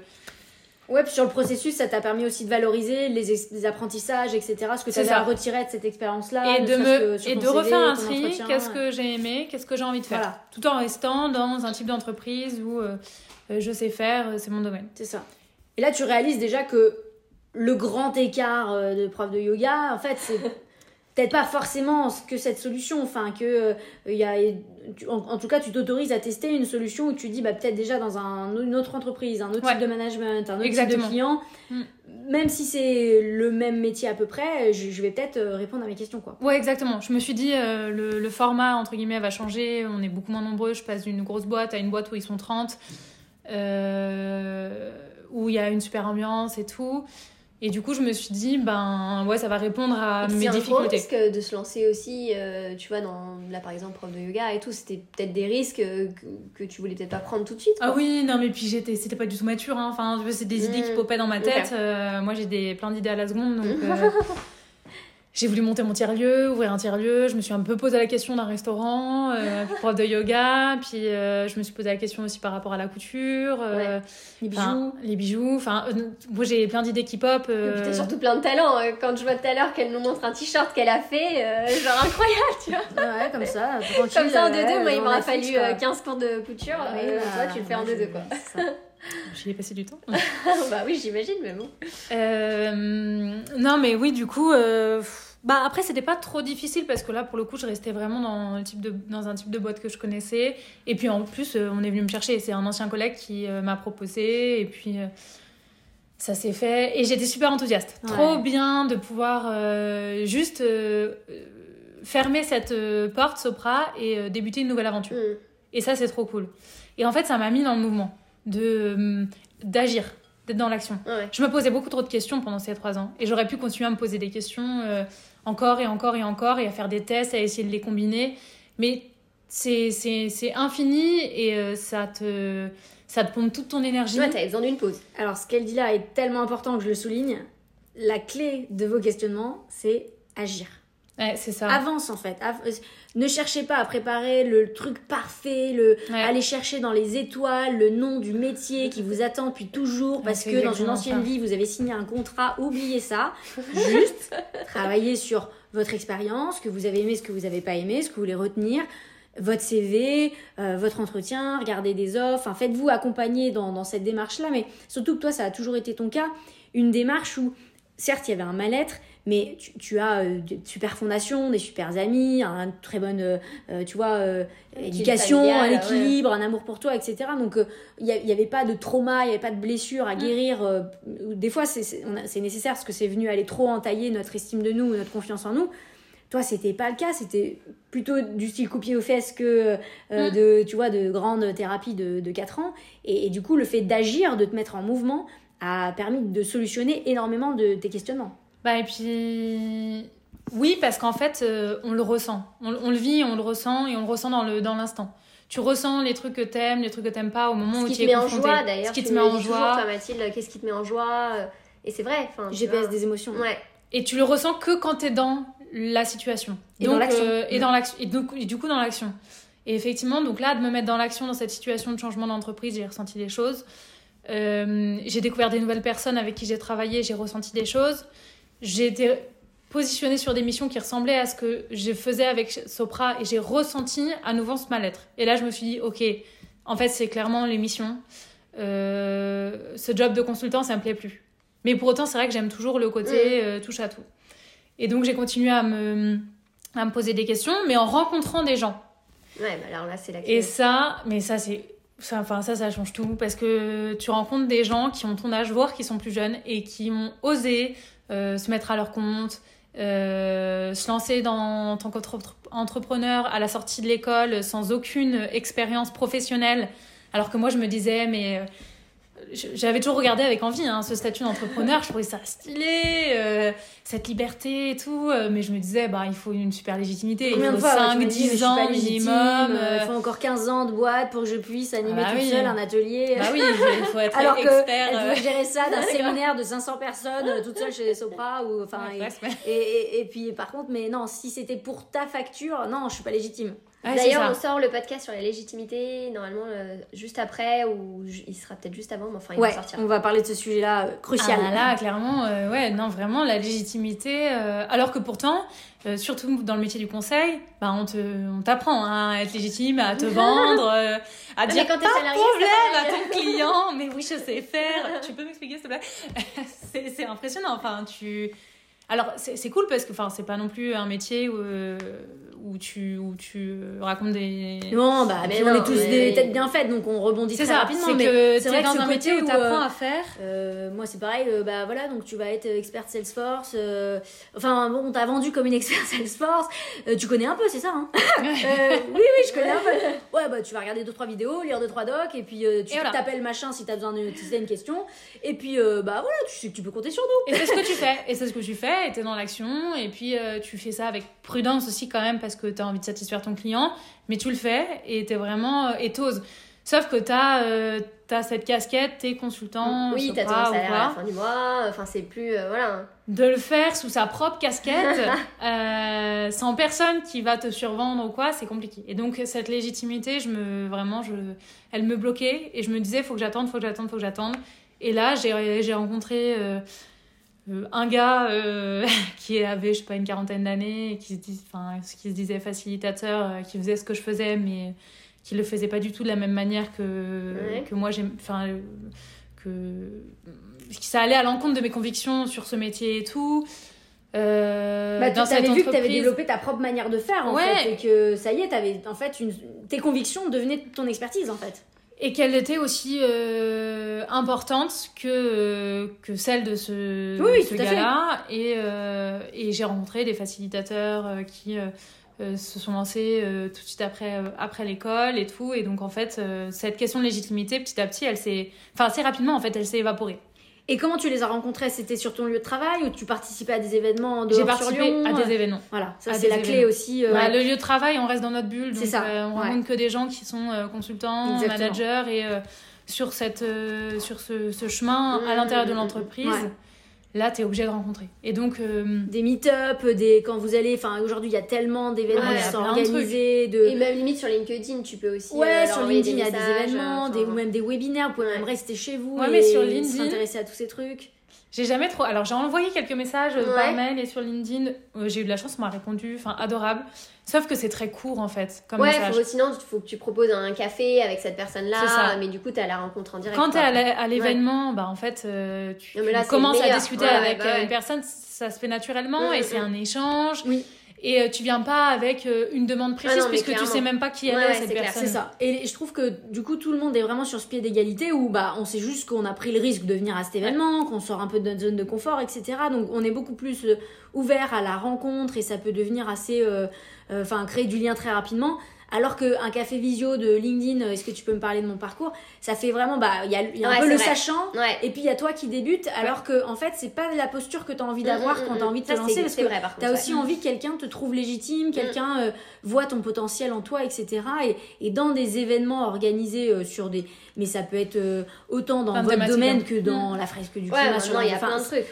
B: Ouais, puis sur le processus, ça t'a permis aussi de valoriser les, apprentissages, etc. Ce que tu avais
C: ça.
B: à retirer de cette expérience-là.
C: et de, me,
B: que
C: et de refaire un tri, qu'est-ce que j'ai aimé, qu'est-ce que j'ai envie de faire.
B: Voilà,
C: Tout en restant dans un type d'entreprise où euh, je sais faire, euh, c'est mon domaine.
B: c'est ça. Et là, tu réalises déjà que le grand écart euh, de prof de yoga, en fait, c'est peut-être pas forcément que cette solution. Enfin, que euh, il y a, tu- en, en tout cas, tu t'autorises à tester une solution où tu dis, bah, peut-être déjà dans un, une autre entreprise, un autre
C: Ouais.
B: type de management, un autre
C: Exactement.
B: type de client,
C: Mm.
B: même si c'est le même métier à peu près, je, je vais peut-être euh, répondre à mes questions, quoi.
C: Ouais, exactement. Je me suis dit, euh, le, le format, entre guillemets, va changer. On est beaucoup moins nombreux. Je passe d'une grosse boîte à une boîte où ils sont 30, euh, où il y a une super ambiance et tout. Et du coup, je me suis dit, ben ouais, ça va répondre à mes
A: C'est un
C: difficultés.
A: risque de se lancer aussi, euh, tu vois, dans, là par exemple, prof de yoga et tout, c'était peut-être des risques euh, que, que tu voulais peut-être pas prendre tout de suite.
C: Ah oui, non, mais puis j'étais, c'était pas du tout mature. Hein. Enfin, c'est des idées qui
A: Mm.
C: popaient dans ma tête. Euh, moi, j'ai des, plein d'idées à la seconde. Donc, euh, j'ai voulu monter mon tiers-lieu, ouvrir un tiers-lieu. Je me suis un peu posé la question d'un restaurant, euh, prof de yoga. Puis, euh, je me suis posé la question aussi par rapport à la couture. euh,
B: Les bijoux.
C: les bijoux. Enfin, euh, moi, j'ai plein d'idées qui pop.
A: Et
C: euh,
A: puis t'as surtout plein de talent. euh, Quand je vois tout à l'heure qu'elle nous montre un t-shirt qu'elle a fait, euh, genre incroyable, tu vois.
B: Ouais, comme ça.
A: Comme ça en
B: ouais,
A: 2-2, moi il
B: devant
A: m'aura
B: Netflix,
A: fallu
B: quoi.
A: euh, 15 cours de couture. Euh,
B: bah,
A: toi tu le fais en
B: moi,
A: 2-2
B: je-
A: quoi.
C: J'y ai passé du temps.
A: bah oui, j'imagine, mais bon.
C: Euh, non, mais oui, du coup, euh, bah après c'était pas trop difficile parce que là, pour le coup, je restais vraiment dans le type de dans un type de boîte que je connaissais. Et puis en plus, euh, on est venu me chercher. C'est un ancien collègue qui euh, m'a proposé. Et puis euh, ça s'est fait. Et j'étais super enthousiaste.
B: Ouais.
C: Trop bien de pouvoir euh, juste euh, fermer cette euh, porte Sopra et débuter une nouvelle aventure.
A: Mm.
C: Et ça, c'est trop cool. Et en fait, ça m'a mis dans le mouvement de d'agir, d'être dans l'action.
A: Ouais.
C: Je me posais beaucoup trop de questions pendant ces trois ans. Et j'aurais pu continuer à me poser des questions encore et encore et encore et à faire des tests, à essayer de les combiner. Mais c'est c'est- c'est infini et euh, ça, te, ça te pompe toute ton énergie.
A: Ouais, t'avais besoin d'une pause.
B: Alors, ce qu'elle dit là est tellement important que je le souligne. La clé de vos questionnements, c'est agir.
C: Ouais, c'est ça.
B: Avance en fait. Ne cherchez pas à préparer le truc parfait, le
C: Ouais.
B: aller chercher dans les étoiles le nom du métier qui vous attend depuis toujours parce que dans une ancienne
C: ça.
B: vie vous avez signé un contrat. Oubliez ça. Juste travaillez sur votre expérience, ce que vous avez aimé, ce que vous n'avez pas aimé, ce que vous voulez retenir. Votre CV, euh, votre entretien, regardez des offres, enfin, faites-vous accompagner dans, dans cette démarche-là, mais surtout que toi, ça a toujours été ton cas, une démarche où, certes, il y avait un mal-être, mais tu, tu as euh, de super fondations, des super amis, un très bonne, euh, euh, tu vois, euh, éducation,
A: familial,
B: un
A: ouais.
B: équilibre, un amour pour toi, etc. Donc, il n'y avait pas de trauma, il n'y avait pas de blessure à
C: Mm.
B: guérir. des fois, c'est- nécessaire parce que c'est venu aller trop entailler notre estime de nous, notre confiance en nous. Toi, c'était pas le cas, c'était plutôt du style coup pied aux fesses que
C: Mm.
B: de, tu vois, de grandes thérapies de, de 4 ans. Et, et du coup, le fait d'agir, de te mettre en mouvement, a permis de solutionner énormément de tes questionnements.
C: Bah, et puis. Oui, parce qu'en fait, euh, on le ressent. On, on le vit, on le ressent et on le ressent dans l'instant. Tu ressens les trucs que t'aimes, les trucs que t'aimes pas au moment
A: Ce
C: où
A: qui
C: tu
A: te
C: es
A: met en
C: confronté.
A: joie d'ailleurs.
C: Ce qui te met en joie.
A: toi, Mathilde, qu'est-ce qui te met en joie euh, Et c'est vrai.
B: GPS
A: vois.
B: des émotions.
A: Ouais.
C: Et tu le ressens que quand t'es dans la situation.
B: Et dans
C: Donc,
B: l'action.
C: euh, et, dans l'action. Et, donc- et du coup, dans l'action. Et effectivement, donc là, de me mettre dans l'action dans cette situation de changement d'entreprise, j'ai ressenti des choses. Euh, j'ai découvert des nouvelles personnes avec qui j'ai travaillé, j'ai ressenti des choses. J'ai été positionnée sur des missions qui ressemblaient à ce que je faisais avec Sopra et j'ai ressenti à nouveau ce mal-être. Et là, je me suis dit, ok, en fait, c'est clairement les missions. Euh, ce job de consultant, ça me plaît plus. Mais pour autant, c'est vrai que j'aime toujours le côté euh, touche à tout. Et donc, j'ai continué à me, à me poser des questions, mais en rencontrant des gens.
A: Ouais, bah alors là, c'est la
C: Et
A: clé.
C: ça, mais ça, c'est. Ça, enfin, ça, ça change tout parce que tu rencontres des gens qui ont ton âge, voire qui sont plus jeunes et qui ont osé euh, se mettre à leur compte, euh, se lancer dans, en tant qu'entrepreneur à la sortie de l'école sans aucune expérience professionnelle. Alors que moi, je me disais, mais euh, j'avais toujours regardé avec envie hein, ce statut d'entrepreneur. je trouvais ça stylé, euh, cette liberté et tout. Euh, mais je me disais, bah, il faut une super légitimité.
B: Combien
C: il faut
B: de fois,
C: 5, 10 ans minimum.
B: Il faut encore 15 ans de boîte pour que je puisse animer bah, toute seule un atelier.
C: Bah oui, il faut être
B: Alors
C: expert.
B: Alors que gérer ça d'un séminaire de 500 personnes toute seule chez Sopra. Ou, enfin, et, et, et, puis par contre, mais non, si c'était pour ta facture, non, je suis pas légitime.
A: D'ailleurs, on sort le podcast sur la légitimité, normalement, euh, juste après, ou il sera peut-être juste avant, mais enfin, il
B: va
A: sortir.
B: On va parler de ce sujet-là euh, crucial.
C: Ah là, clairement, euh, ouais, non, vraiment, la légitimité. alors que pourtant, surtout dans le métier du conseil, bah, on te, on t'apprend hein, à être légitime, à te vendre, à dire quand pas salarié, problème à ton client. mais oui, je sais faire. tu peux m'expliquer, s'il te plaît? C'est impressionnant. Enfin, tu. Alors, c'est cool parce que c'est pas non plus un métier où, où tu, où tu racontes des.
B: Non, bah, mais on est tous des têtes bien faites, donc on rebondit très ça, rapidement.
C: C'est vrai que dans un métier où tu apprends à faire.
B: Euh, moi, c'est pareil, euh, bah voilà, donc tu vas être experte Salesforce. Euh, enfin, bon, on t'a vendu comme une experte Salesforce. tu connais un peu, c'est ça, hein Oui, oui, je connais un peu. Ouais, bah tu vas regarder 2-3 vidéos, lire 2-3 docs, et puis tu t'appelles machin si t'as besoin de si une question. Et puis, bah voilà, tu sais que tu peux compter sur nous.
C: Et c'est ce que tu fais. Et c'est ce que tu fais, et t'es dans l'action, et puis tu fais ça avec prudence aussi, quand même, parce que tu as envie de satisfaire ton client, mais tu le fais et tu es vraiment et t'oses. Sauf que tu as, euh, cette casquette, t'es consultant.
A: Oui, t'as ton salaire à la fin du mois, enfin c'est plus. Euh, voilà.
C: De le faire sous sa propre casquette, euh, sans personne qui va te survendre ou quoi, c'est compliqué. Et donc cette légitimité, je me, vraiment, je, elle me bloquait et je me disais, faut que j'attende, faut que j'attende, faut que j'attende. Et là, j'ai rencontré euh, un gars euh, qui avait, je sais pas, une quarantaine d'années, et qui se, dis, qui se disait facilitateur, euh, qui faisait ce que je faisais, mais qui le faisait pas du tout de la même manière que, que moi j'aime. Enfin, que ça allait à l'encontre de mes convictions sur ce métier et tout.
B: Euh, bah, tu avais vu que tu avais développé ta propre manière de faire en fait et que ça y est, avais, en fait une... tes convictions devenaient ton expertise en fait
C: et qu'elle était aussi euh, importante que, euh, que celle de ce, ce gars-là. Et, euh, et j'ai rencontré des facilitateurs qui se sont lancés tout de suite après, après l'école et tout. Et donc, en fait, cette question de légitimité, petit à petit, elle s'est... Enfin, assez rapidement, en fait, elle s'est évaporée.
B: Et comment tu les as rencontrés? C'était sur ton lieu de travail ou tu participais à des événements de
C: J'ai participé à des événements.
B: Voilà, ça c'est la clé aussi.
C: Euh, le lieu de travail, on reste dans notre bulle. C'est ça. Euh, on rencontre que des gens qui sont euh, consultants, managers et sur, cette, sur ce, ce chemin à l'intérieur de mmh. l'entreprise là tu es obligé de rencontrer et donc euh,
B: des meet-up des quand vous allez enfin aujourd'hui il y a tellement d'événements qui sont organisés de
A: et même limite sur LinkedIn tu peux aussi
B: ouais euh, sur LinkedIn il y a des événements des, ou même des webinaires vous pouvez même rester chez vous
C: ouais, et mais sur LinkedIn
B: s'intéresser à tous ces trucs
C: j'ai jamais trop. Alors, j'ai envoyé quelques messages euh, par mail et sur LinkedIn. j'ai eu de la chance, on m'a répondu. Enfin, adorable. Sauf que c'est très court en fait. Comme
A: ouais, faut, sinon il faut que tu proposes un café avec cette personne-là, mais du coup tu as la rencontre en direct.
C: Quand tu es à l'événement, bah en fait euh, tu, commences à discuter avec bah une personne, ça se fait naturellement mm, et c'est mm. un échange.
B: Oui.
C: Et euh, tu viens pas avec euh, une demande ah précise puisque tu sais même pas qui elle est cette personne.
B: C'est ça. Et je trouve que du coup tout le monde est vraiment sur ce pied d'égalité où bah on sait juste qu'on a pris le risque de venir à cet événement, qu'on sort un peu de notre zone de confort, etc. Donc on est beaucoup plus ouvert à la rencontre et ça peut devenir assez euh, enfin créer du lien très rapidement. Alors qu'un café visio de LinkedIn, euh, est-ce que tu peux me parler de mon parcours? Ça fait vraiment, bah, il y a, y a un peu le sachant, et puis il y a toi qui débute, alors que en fait, c'est pas la posture que tu as envie mm, d'avoir mm, quand mm, tu as envie de te lancer, parce que tu as aussi envie que quelqu'un te trouve légitime, quelqu'un euh, voit ton potentiel en toi, etc. Et, et dans des événements organisés sur des. Mais ça peut être autant dans votre domaine que dans la fresque du climat.
A: il y a plein de trucs,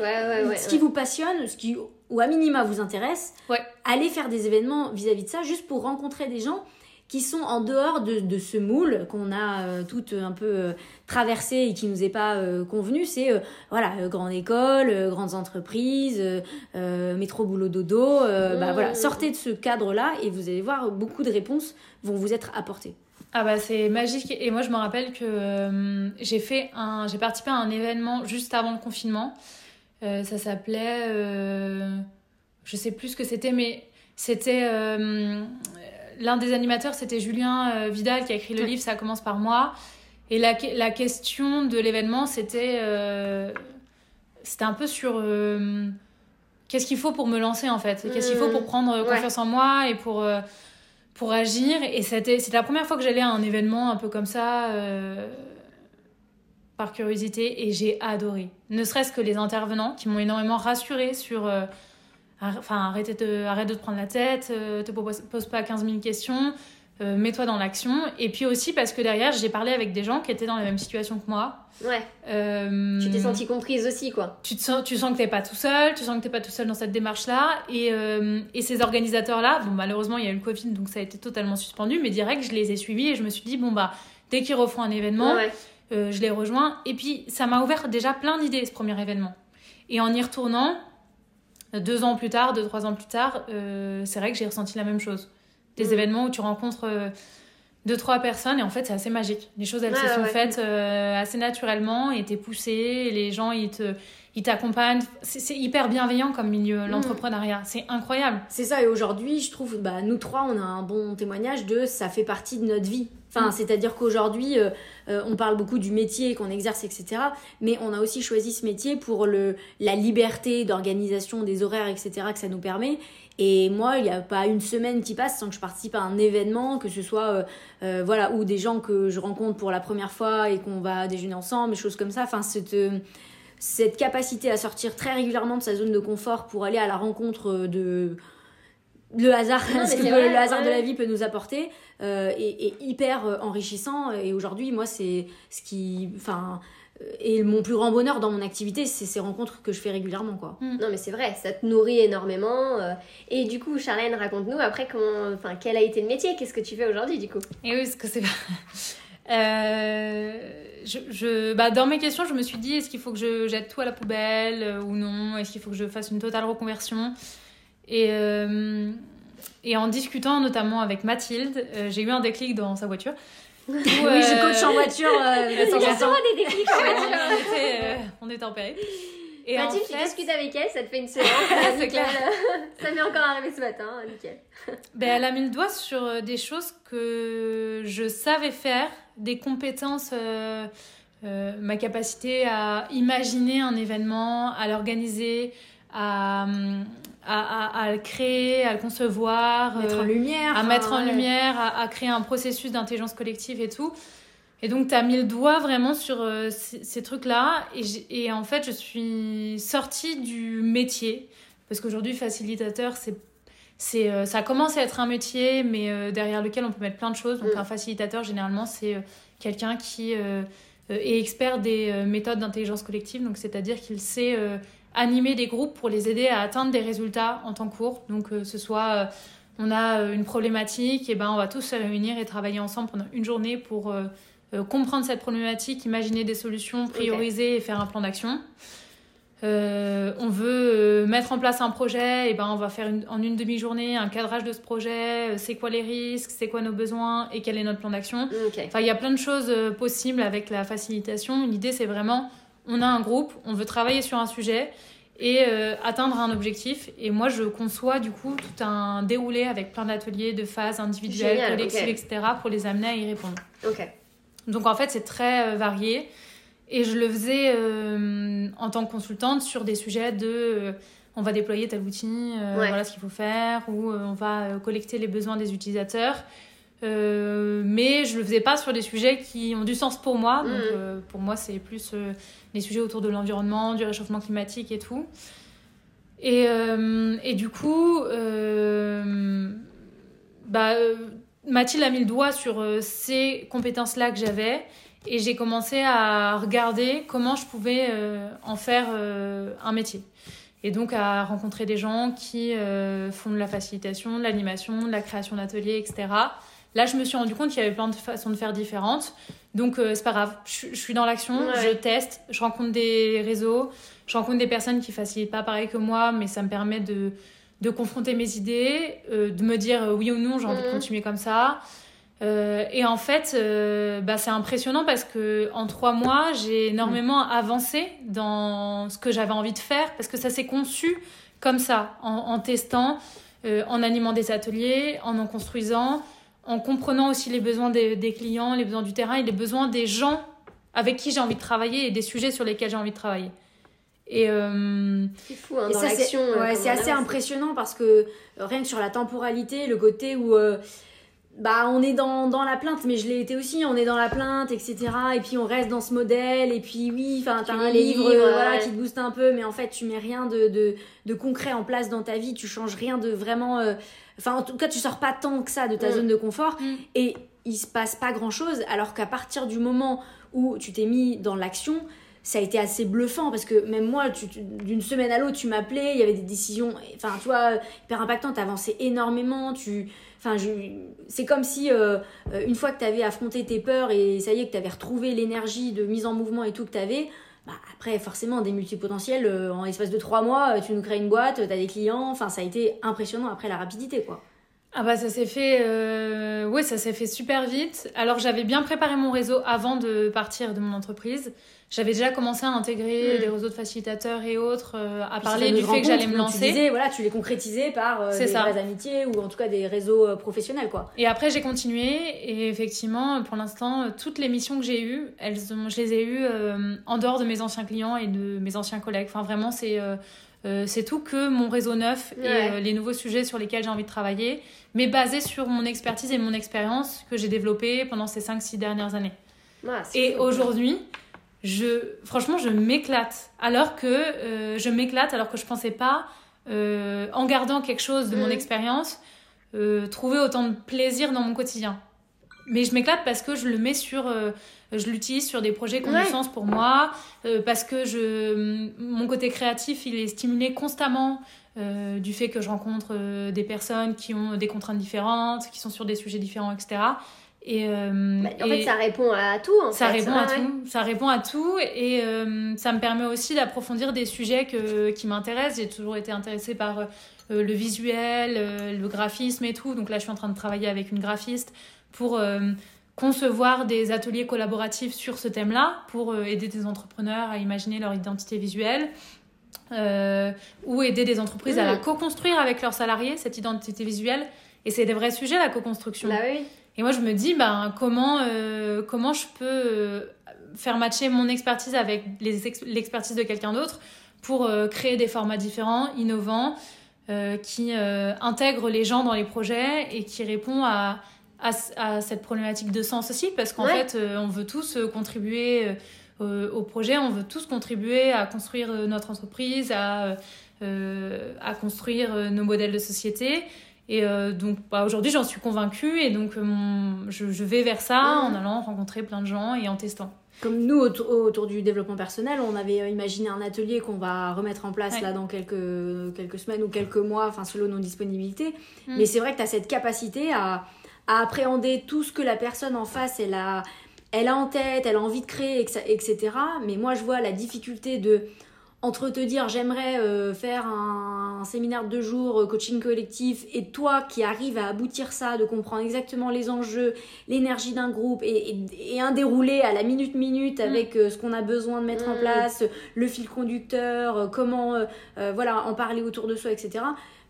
B: Ce qui vous passionne, ce qui ou à minima vous intéresse, allez faire des événements vis-à-vis de ça, juste pour rencontrer des gens qui sont en dehors de, ce moule qu'on a euh, tout un peu euh, traversé et qui nous est pas euh, convenu. C'est voilà, grande école, grandes entreprises, métro boulot dodo. Bah, voilà, mmh. sortez de ce cadre-là et vous allez voir beaucoup de réponses vont vous être apportées.
C: Ah bah c'est magique et moi je me rappelle que j'ai fait un j'ai participé à un événement juste avant le confinement euh, ça s'appelait. Euh, je sais plus ce que c'était, mais c'était. Euh, l'un des animateurs, c'était Julien Vidal qui a écrit le livre Ça commence par moi. Et la, la question de l'événement, c'était. c'était un peu sur. Qu'est-ce qu'il faut pour me lancer en fait? Qu'est-ce qu'il faut pour prendre confiance en moi et pour pour agir? Et c'était la première fois que j'allais à un événement un peu comme ça, par curiosité et j'ai adoré. Ne serait-ce que les intervenants qui m'ont énormément rassurée sur. euh, Enfin, arrête de, arrête de te prendre la tête, euh, te pose, pose pas 15 000 questions, euh, mets-toi dans l'action. Et puis aussi parce que derrière, j'ai parlé avec des gens qui étaient dans la même situation que moi.
A: Ouais,
C: Euh,
A: tu t'es sentie comprise aussi, quoi.
C: tu, te sens, tu sens que t'es pas tout seul, tu sens que t'es pas tout seul dans cette démarche-là. Et, et ces organisateurs-là, bon, malheureusement, il y a eu le Covid, donc ça a été totalement suspendu, mais direct, je les ai suivis et je me suis dit, bon, bah, dès qu'ils refont un événement,
A: Ouais.
C: Euh, je les rejoins. Et puis, ça m'a ouvert déjà plein d'idées, ce premier événement. Et en y retournant, deux ans plus tard, deux, trois ans plus tard, euh, c'est vrai que j'ai ressenti la même chose. Des
A: Mhm.
C: événements où tu rencontres euh, deux, trois personnes, et en fait, c'est assez magique. Les choses, elles se sont
A: ouais.
C: faites assez naturellement, et t'es poussé, et les gens, ils te ils t'accompagnent. C'est hyper bienveillant comme milieu,
A: Mhm.
C: l'entrepreneuriat. C'est incroyable.
B: C'est ça, et aujourd'hui, je trouve, bah, nous trois, on a un bon témoignage de ça fait partie de notre vie. Enfin,
C: Mm.
B: c'est-à-dire qu'aujourd'hui, euh, euh, on parle beaucoup du métier qu'on exerce, etc. Mais on a aussi choisi ce métier pour le, la liberté d'organisation des horaires, etc., que ça nous permet. Et moi, il n'y a pas une semaine qui passe sans que je participe à un événement, que ce soit, euh, voilà, ou des gens que je rencontre pour la première fois et qu'on va déjeuner ensemble, des choses comme ça. Enfin, cette, cette capacité à sortir très régulièrement de sa zone de confort pour aller à la rencontre de le hasard,
A: Non,
B: ce que
A: vrai,
B: le hasard de la vie peut nous apporter euh, est, est hyper euh, enrichissant. Et aujourd'hui, moi, c'est ce qui, enfin, euh, est mon plus grand bonheur dans mon activité, c'est ces rencontres que je fais régulièrement, quoi.
A: Non, mais c'est vrai, ça te nourrit énormément. euh, Et du coup, Charlène, raconte-nous après comment, enfin, quel a été le métier Qu'est-ce que tu fais aujourd'hui, du coup?
C: Et oui, parce que c'est. Euh, je, je- bah, dans mes questions, je me suis dit est-ce qu'il faut que je jette tout à la poubelle euh, ou non? Est-ce qu'il faut que je fasse une totale reconversion? Et, euh, et en discutant notamment avec Mathilde, euh, j'ai eu un déclic dans sa voiture. Où,
B: Oui, je coach en voiture.
A: Il y a souvent des déclics en voiture.
C: on, était, on était en période. Et en
A: Mathilde, tu
C: fait-
A: discutes avec elle, ça te fait une séance.
C: C'est clair.
A: ça m'est encore arrivé ce matin, nickel.
C: Ben, elle a mis le doigt sur des choses que je savais faire, des compétences, euh, euh, ma capacité à imaginer un événement, à l'organiser, à, hum, à, à- à le créer, à le concevoir,
B: mettre
C: euh,
B: en lumière.
C: à mettre en
B: ouais.
C: lumière, à, créer un processus d'intelligence collective et tout. Et donc, tu as mis le doigt vraiment sur euh, ces, ces trucs-là. Et, et en fait, je suis sortie du métier. Parce qu'aujourd'hui, facilitateur, c'est, c'est, euh, ça commence à être un métier, mais euh, derrière lequel on peut mettre plein de choses. Donc,
A: Mm.
C: un facilitateur, généralement, c'est euh, quelqu'un qui est expert des méthodes d'intelligence collective. Donc, c'est-à-dire qu'il sait animer des groupes pour les aider à atteindre des résultats en temps court. Donc, ce soit. on a une problématique, et ben on va tous se réunir et travailler ensemble pendant une journée pour euh, euh, comprendre cette problématique, imaginer des solutions, prioriser et faire un plan d'action. Euh, on veut euh, mettre en place un projet, et ben on va faire une- en une demi-journée un cadrage de ce projet, euh, c'est quoi les risques, c'est quoi nos besoins et quel est notre plan d'action.
A: Ok.
C: Enfin, il y a plein de choses possibles avec la facilitation. L'idée, c'est vraiment, on a un groupe, on veut travailler sur un sujet et euh, atteindre un objectif. Et moi, je conçois du coup tout un déroulé avec plein d'ateliers, de phases individuelles, collectives, etc. pour les amener à y répondre.
A: Ok.
C: Donc en fait, c'est très varié. Et je le faisais euh, en tant que consultante sur des sujets de euh, on va déployer tel outil, euh,
A: Ouais.
C: voilà ce qu'il faut faire, ou on va collecter les besoins des utilisateurs. Mais je le faisais pas sur des sujets qui ont du sens pour moi. Donc euh, pour moi, c'est plus les sujets autour de l'environnement, du réchauffement climatique et tout. Et, et du coup, bah, Mathilde a mis le doigt sur ces compétences-là que j'avais et j'ai commencé à regarder comment je pouvais euh, en faire euh, un métier. Et donc à rencontrer des gens qui euh, font de la facilitation, de l'animation, de la création d'ateliers, etc. Là, je me suis rendu compte qu'il y avait plein de façons de faire différentes. Donc, euh, c'est pas grave. Je, je suis dans l'action,
A: Ouais.
C: je teste, je rencontre des réseaux, je rencontre des personnes qui facilitent pas pareil que moi, mais ça me permet de, de confronter mes idées, euh, de me dire euh, oui ou non, j'ai envie de
A: Mhm.
C: continuer comme ça. Euh, et en fait, euh, bah, c'est impressionnant parce que en trois mois, j'ai énormément avancé dans ce que j'avais envie de faire parce que ça s'est conçu comme ça, en, en testant, euh, en animant des ateliers, en en construisant, en comprenant aussi les besoins des, des clients, les besoins du terrain et les besoins des gens avec qui j'ai envie de travailler et des sujets sur lesquels j'ai envie de travailler. Et euh,
A: C'est fou, hein, dans
B: c'est
A: l'action.
B: ouais, c'est assez impressionnant parce que rien que sur la temporalité, le côté où euh, bah on est dans, dans la plainte mais je l'ai été aussi on est dans la plainte etc et puis on reste dans ce modèle et puis oui enfin t'as un livre
A: livres,
B: voilà
A: ouais.
B: qui te booste un peu mais en fait tu mets rien de, de, de concret en place dans ta vie tu changes rien de vraiment euh, enfin en tout cas tu sors pas tant que ça de ta
A: Mm.
B: zone de confort
C: Mm.
B: et il se passe pas grand chose alors qu'à partir du moment où tu t'es mis dans l'action ça a été assez bluffant parce que même moi d'une semaine à l'autre tu m'appelais il y avait des décisions enfin tu vois hyper impactantes t'avançais énormément tu enfin c'est comme si euh, une fois que t'avais affronté tes peurs et ça y est que t'avais retrouvé l'énergie de mise en mouvement et tout que t'avais bah après forcément des multipotentiels euh, en l'espace de trois mois euh, tu nous crées une boîte t'as des clients enfin ça a été impressionnant après la rapidité quoi
C: Ah bah ça s'est fait, euh... ouais, ça s'est fait super vite. Alors j'avais bien préparé mon réseau avant de partir de mon entreprise. J'avais déjà commencé à intégrer des réseaux de facilitateurs et autres, euh, à
B: Puis
C: parler du fait que j'allais me
B: Tu
C: lancer.
B: disais, voilà, tu les concrétisais par euh, des
C: ça.
B: vraies amitiés ou en tout cas des réseaux euh, professionnels quoi.
C: Et après j'ai continué et effectivement pour l'instant toutes les missions que j'ai eues, elles je les ai eues en dehors de mes anciens clients et de mes anciens collègues. Enfin vraiment c'est euh, c'est tout que mon réseau neuf
A: Ouais.
C: et euh, les nouveaux sujets sur lesquels j'ai envie de travailler, mais basé sur mon expertise et mon expérience que j'ai développée pendant ces 5-6 dernières années.
A: C'est
C: Et
A: cool.
C: aujourd'hui, je, franchement, je m'éclate. Alors que euh, je m'éclate, alors que je pensais pas, en gardant quelque chose de mon
A: Mhm.
C: expérience, trouver autant de plaisir dans mon quotidien. Mais je m'éclate parce que je le mets sur, je l'utilise sur des projets qui ont
A: Ouais.
C: du sens pour moi, euh, parce que je, mon côté créatif, il est stimulé constamment euh, du fait que je rencontre euh, des personnes qui ont des contraintes différentes, qui sont sur des sujets différents, etc. Et,
A: Bah, en
C: et-
A: fait, ça répond à tout. En
C: ça
A: fait.
C: répond à
A: ouais.
C: tout. Ça répond à tout et ça me permet aussi d'approfondir des sujets que, qui m'intéressent. J'ai toujours été intéressée par le visuel, le graphisme et tout. Donc là, je suis en train de travailler avec une graphiste pour euh, concevoir des ateliers collaboratifs sur ce thème-là, pour euh, aider des entrepreneurs à imaginer leur identité visuelle. euh, ou aider des entreprises à la
A: Mm.
C: co-construire avec leurs salariés, cette identité visuelle. Et c'est des vrais sujets, la co-construction.
A: Bah oui.
C: Et moi, je me dis, ben, comment, euh, comment je peux faire matcher mon expertise avec l'expertise de quelqu'un d'autre pour euh, créer des formats différents, innovants, qui intègrent les gens dans les projets et qui répond à, à, à cette problématique de sens aussi, parce qu'en
A: Ouais.
C: fait, euh, on veut tous euh, contribuer euh, au projet, on veut tous contribuer à construire notre entreprise, à, à construire nos modèles de société. Et euh, donc bah, aujourd'hui, j'en suis convaincue et donc euh, mon- je, je vais vers ça en allant rencontrer plein de gens et en testant.
B: Comme nous, autour, autour du développement personnel, on avait imaginé un atelier qu'on va remettre en place
C: Ouais.
B: là dans quelques, quelques semaines ou quelques mois, enfin selon nos disponibilités.
C: Mm.
B: Mais c'est vrai que tu as cette capacité à, à appréhender tout ce que la personne en face, elle a, elle a en tête, elle a envie de créer, etc. Mais moi, je vois la difficulté de entre te dire j'aimerais euh, faire un, un séminaire de deux jours euh, coaching collectif et toi qui arrives à aboutir ça, de comprendre exactement les enjeux, l'énergie d'un groupe et, et- et un déroulé à la minute minute avec euh, ce qu'on a besoin de mettre en
A: Mm.
B: place, le fil conducteur, comment euh, voilà en parler autour de soi, etc.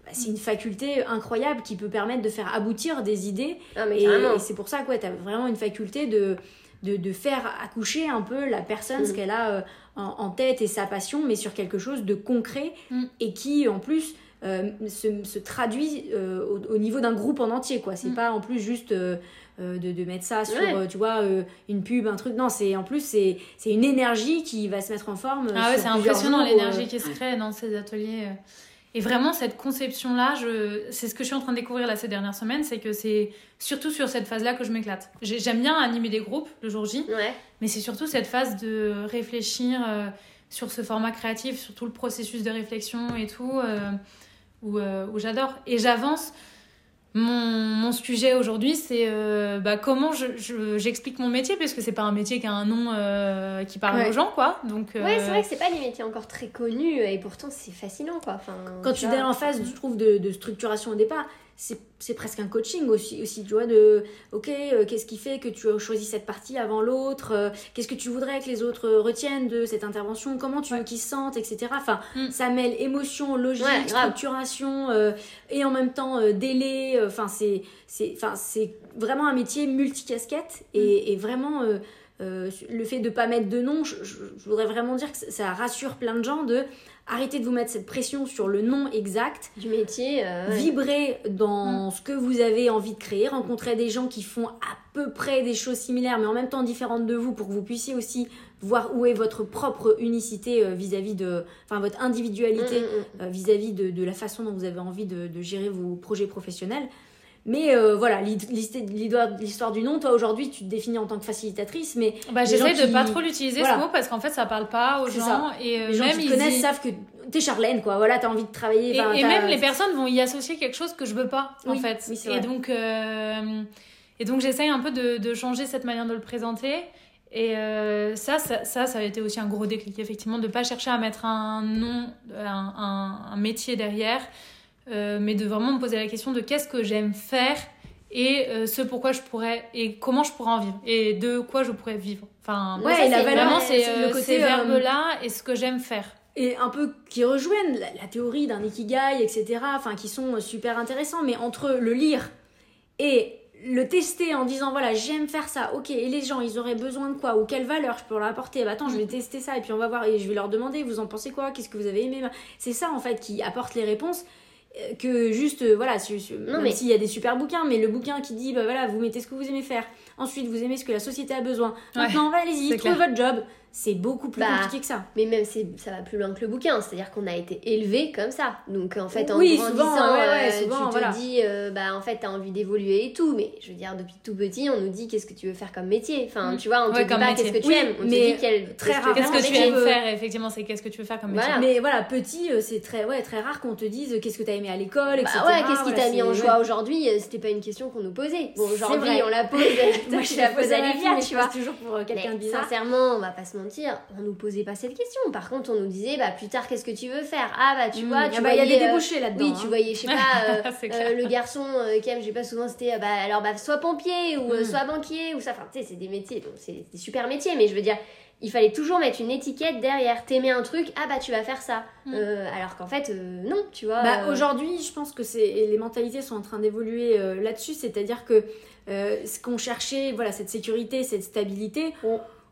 B: Bah, c'est une faculté incroyable qui peut permettre de faire aboutir des idées
A: Ah, mais
B: et, c'est pour ça que ouais, tu as vraiment une faculté de, de, de faire accoucher un peu la personne, ce
A: Mm.
B: qu'elle a euh, en, en tête et sa passion, mais sur quelque chose de concret
C: Mm.
B: et qui en plus euh, se, se traduit euh, au, au niveau d'un groupe en entier. quoi. C'est
C: Mm.
B: pas en plus juste euh, euh, de, de mettre ça sur,
A: Ouais.
B: euh, tu vois, euh, une pub, un truc. Non, c'est en plus, c'est c'est une énergie qui va se mettre en forme.
C: Ah ouais, c'est impressionnant l'énergie
B: euh,
C: qui se crée dans ces ateliers. Et vraiment, cette conception-là, je... c'est ce que je suis en train de découvrir là ces dernières semaines, c'est que c'est surtout sur cette phase-là que je m'éclate. J'ai- J'aime bien animer des groupes le jour J,
A: Ouais.
C: mais c'est surtout cette phase de réfléchir euh, sur ce format créatif, sur tout le processus de réflexion et tout, euh, où, euh, où j'adore. Et j'avance. Mon, mon sujet aujourd'hui, c'est euh, bah, comment je- je- j'explique mon métier, parce que c'est pas un métier qui a un nom euh, qui parle
B: Ouais.
C: aux gens, quoi. Donc,
A: Ouais, c'est
C: euh,
A: vrai que c'est pas des métiers encore très connus et pourtant c'est fascinant quoi. Enfin,
B: quand tu es en phase, je trouve, de, de structuration au départ, c'est presque un coaching aussi, aussi tu vois, de, ok, euh, qu'est-ce qui fait que tu as choisi cette partie avant l'autre euh, Qu'est-ce que tu voudrais que les autres retiennent de cette intervention Comment tu veux qu'ils se sentent, etc. Enfin,
C: Mm.
B: ça mêle émotion, logique,
A: Ouais,
B: structuration, euh, et en même temps délai. Enfin, c'est vraiment un métier multicasquette, et, et vraiment... le fait de pas mettre de nom, je, je- je voudrais vraiment dire que ça- ça rassure plein de gens de arrêtez de vous mettre cette pression sur le nom exact.
A: Du métier. euh, ouais.
B: Vibrez
C: Mm.
B: dans ce que vous avez envie de créer, rencontrez des gens qui font à peu près des choses similaires, mais en même temps différentes de vous, pour que vous puissiez aussi voir où est votre propre unicité euh, vis-à-vis de, enfin votre individualité
A: Mm, mm, mm.
B: euh, vis-à-vis de, de la façon dont vous avez envie de, de gérer vos projets professionnels. Mais euh, voilà, l'histoire du nom, toi aujourd'hui tu te définis en tant que facilitatrice, mais
C: Bah, J'essaie de
B: qui-
C: pas trop l'utiliser
B: Voilà.
C: ce mot parce qu'en fait ça parle pas aux gens
B: ça.
C: et euh,
B: les gens
C: même
B: qui te
C: ils
B: connaissent
C: y-
B: savent que t'es Charlène, quoi. Voilà, t'as envie de travailler.
C: Et, même les personnes vont y associer quelque chose que je veux pas, en fait.
B: oui,
C: et donc, euh, et donc j'essaye un peu de, de changer cette manière de le présenter. Et euh, ça, ça, ça, ça a été aussi un gros déclic, effectivement, de pas chercher à mettre un nom, un, un- un métier derrière, euh, mais de vraiment me poser la question de qu'est-ce que j'aime faire et euh, ce pourquoi je pourrais et comment je pourrais en vivre et de quoi je pourrais vivre. Enfin,
A: Ouais,
B: ça,
A: et la
B: c'est
A: valeur,
C: vraiment,
B: c'est
C: euh,
B: côté,
C: ces
B: euh,
C: verbes-là et ce que j'aime faire.
B: et un peu qui rejoignent la, la théorie d'un ikigai, etc. Enfin, qui sont super intéressants, mais entre le lire et le tester en disant voilà j'aime faire ça ok et les gens ils auraient besoin de quoi ou quelle valeur je peux leur apporter? Bah attends je vais tester ça et puis on va voir et je vais leur demander vous en pensez quoi? Qu'est-ce que vous avez aimé? C'est ça en fait qui apporte les réponses que juste euh, voilà su-
A: mais-
B: s'il y a des super bouquins mais le bouquin qui dit bah voilà vous mettez ce que vous aimez faire. Ensuite vous aimez ce que la société a besoin.
C: Ouais,
B: maintenant allez-y
C: c'est
B: trouvez
C: clair.
B: votre job c'est beaucoup plus
A: Bah,
B: compliqué que ça
A: Mais même c'est ça va plus loin que le bouquin, c'est-à-dire qu'on a été élevé comme ça. Donc en fait en
B: Oui,
A: grandissant,
B: souvent, ouais, ouais,
A: euh,
B: souvent,
A: tu te
B: voilà.
A: dis euh, bah en fait t'as envie d'évoluer et tout, mais je veux dire depuis tout petit on nous dit qu'est-ce que tu veux faire comme métier? Enfin
C: Mm.
A: tu vois on te
C: Ouais,
A: dit pas qu'est-ce que tu
B: Oui,
A: aimes, on te
B: mais
A: dit quel
B: très
A: qu'est-ce
B: rarement,
C: Qu'est-ce que tu aimes faire effectivement c'est qu'est-ce que tu veux faire comme métier.
A: Voilà.
B: mais voilà petit euh, c'est très ouais très rare qu'on te dise qu'est-ce que t'as aimé à l'école etc
A: Bah ouais, qu'est-ce qui
B: Voilà,
A: t'a mis en joie aujourd'hui? C'était pas une question qu'on nous posait. Bon, aujourd'hui, on la pose.
B: moi
A: je
B: je
A: la pose à Livia, tu vois.
B: toujours pour quelqu'un de bizarre
A: sincèrement, on va pas se mentir, on nous posait pas cette question. Par contre, on nous disait, bah plus tard, qu'est-ce que tu veux faire? Ah bah tu
B: Mm.
A: vois, tu
B: Ah bah, il y a des
A: voyais, euh,
B: débouchés là-dedans
A: Oui,
B: hein.
A: tu voyais, je sais pas, euh, euh, le garçon qui aime, je sais pas souvent, c'était bah alors bah soit pompier ou
B: Mm.
A: soit banquier ou ça. Enfin, tu sais, c'est des métiers, donc c'est des super métiers, mais je veux dire, il fallait toujours mettre une étiquette derrière. T'aimais un truc, ah bah tu vas faire ça.
C: Mm.
A: Euh, alors qu'en fait, euh, non, tu vois.
B: Bah,
A: euh,
B: aujourd'hui, je pense que les mentalités sont en train d'évoluer là-dessus, c'est-à-dire que ce qu'on cherchait, voilà, cette sécurité, cette stabilité.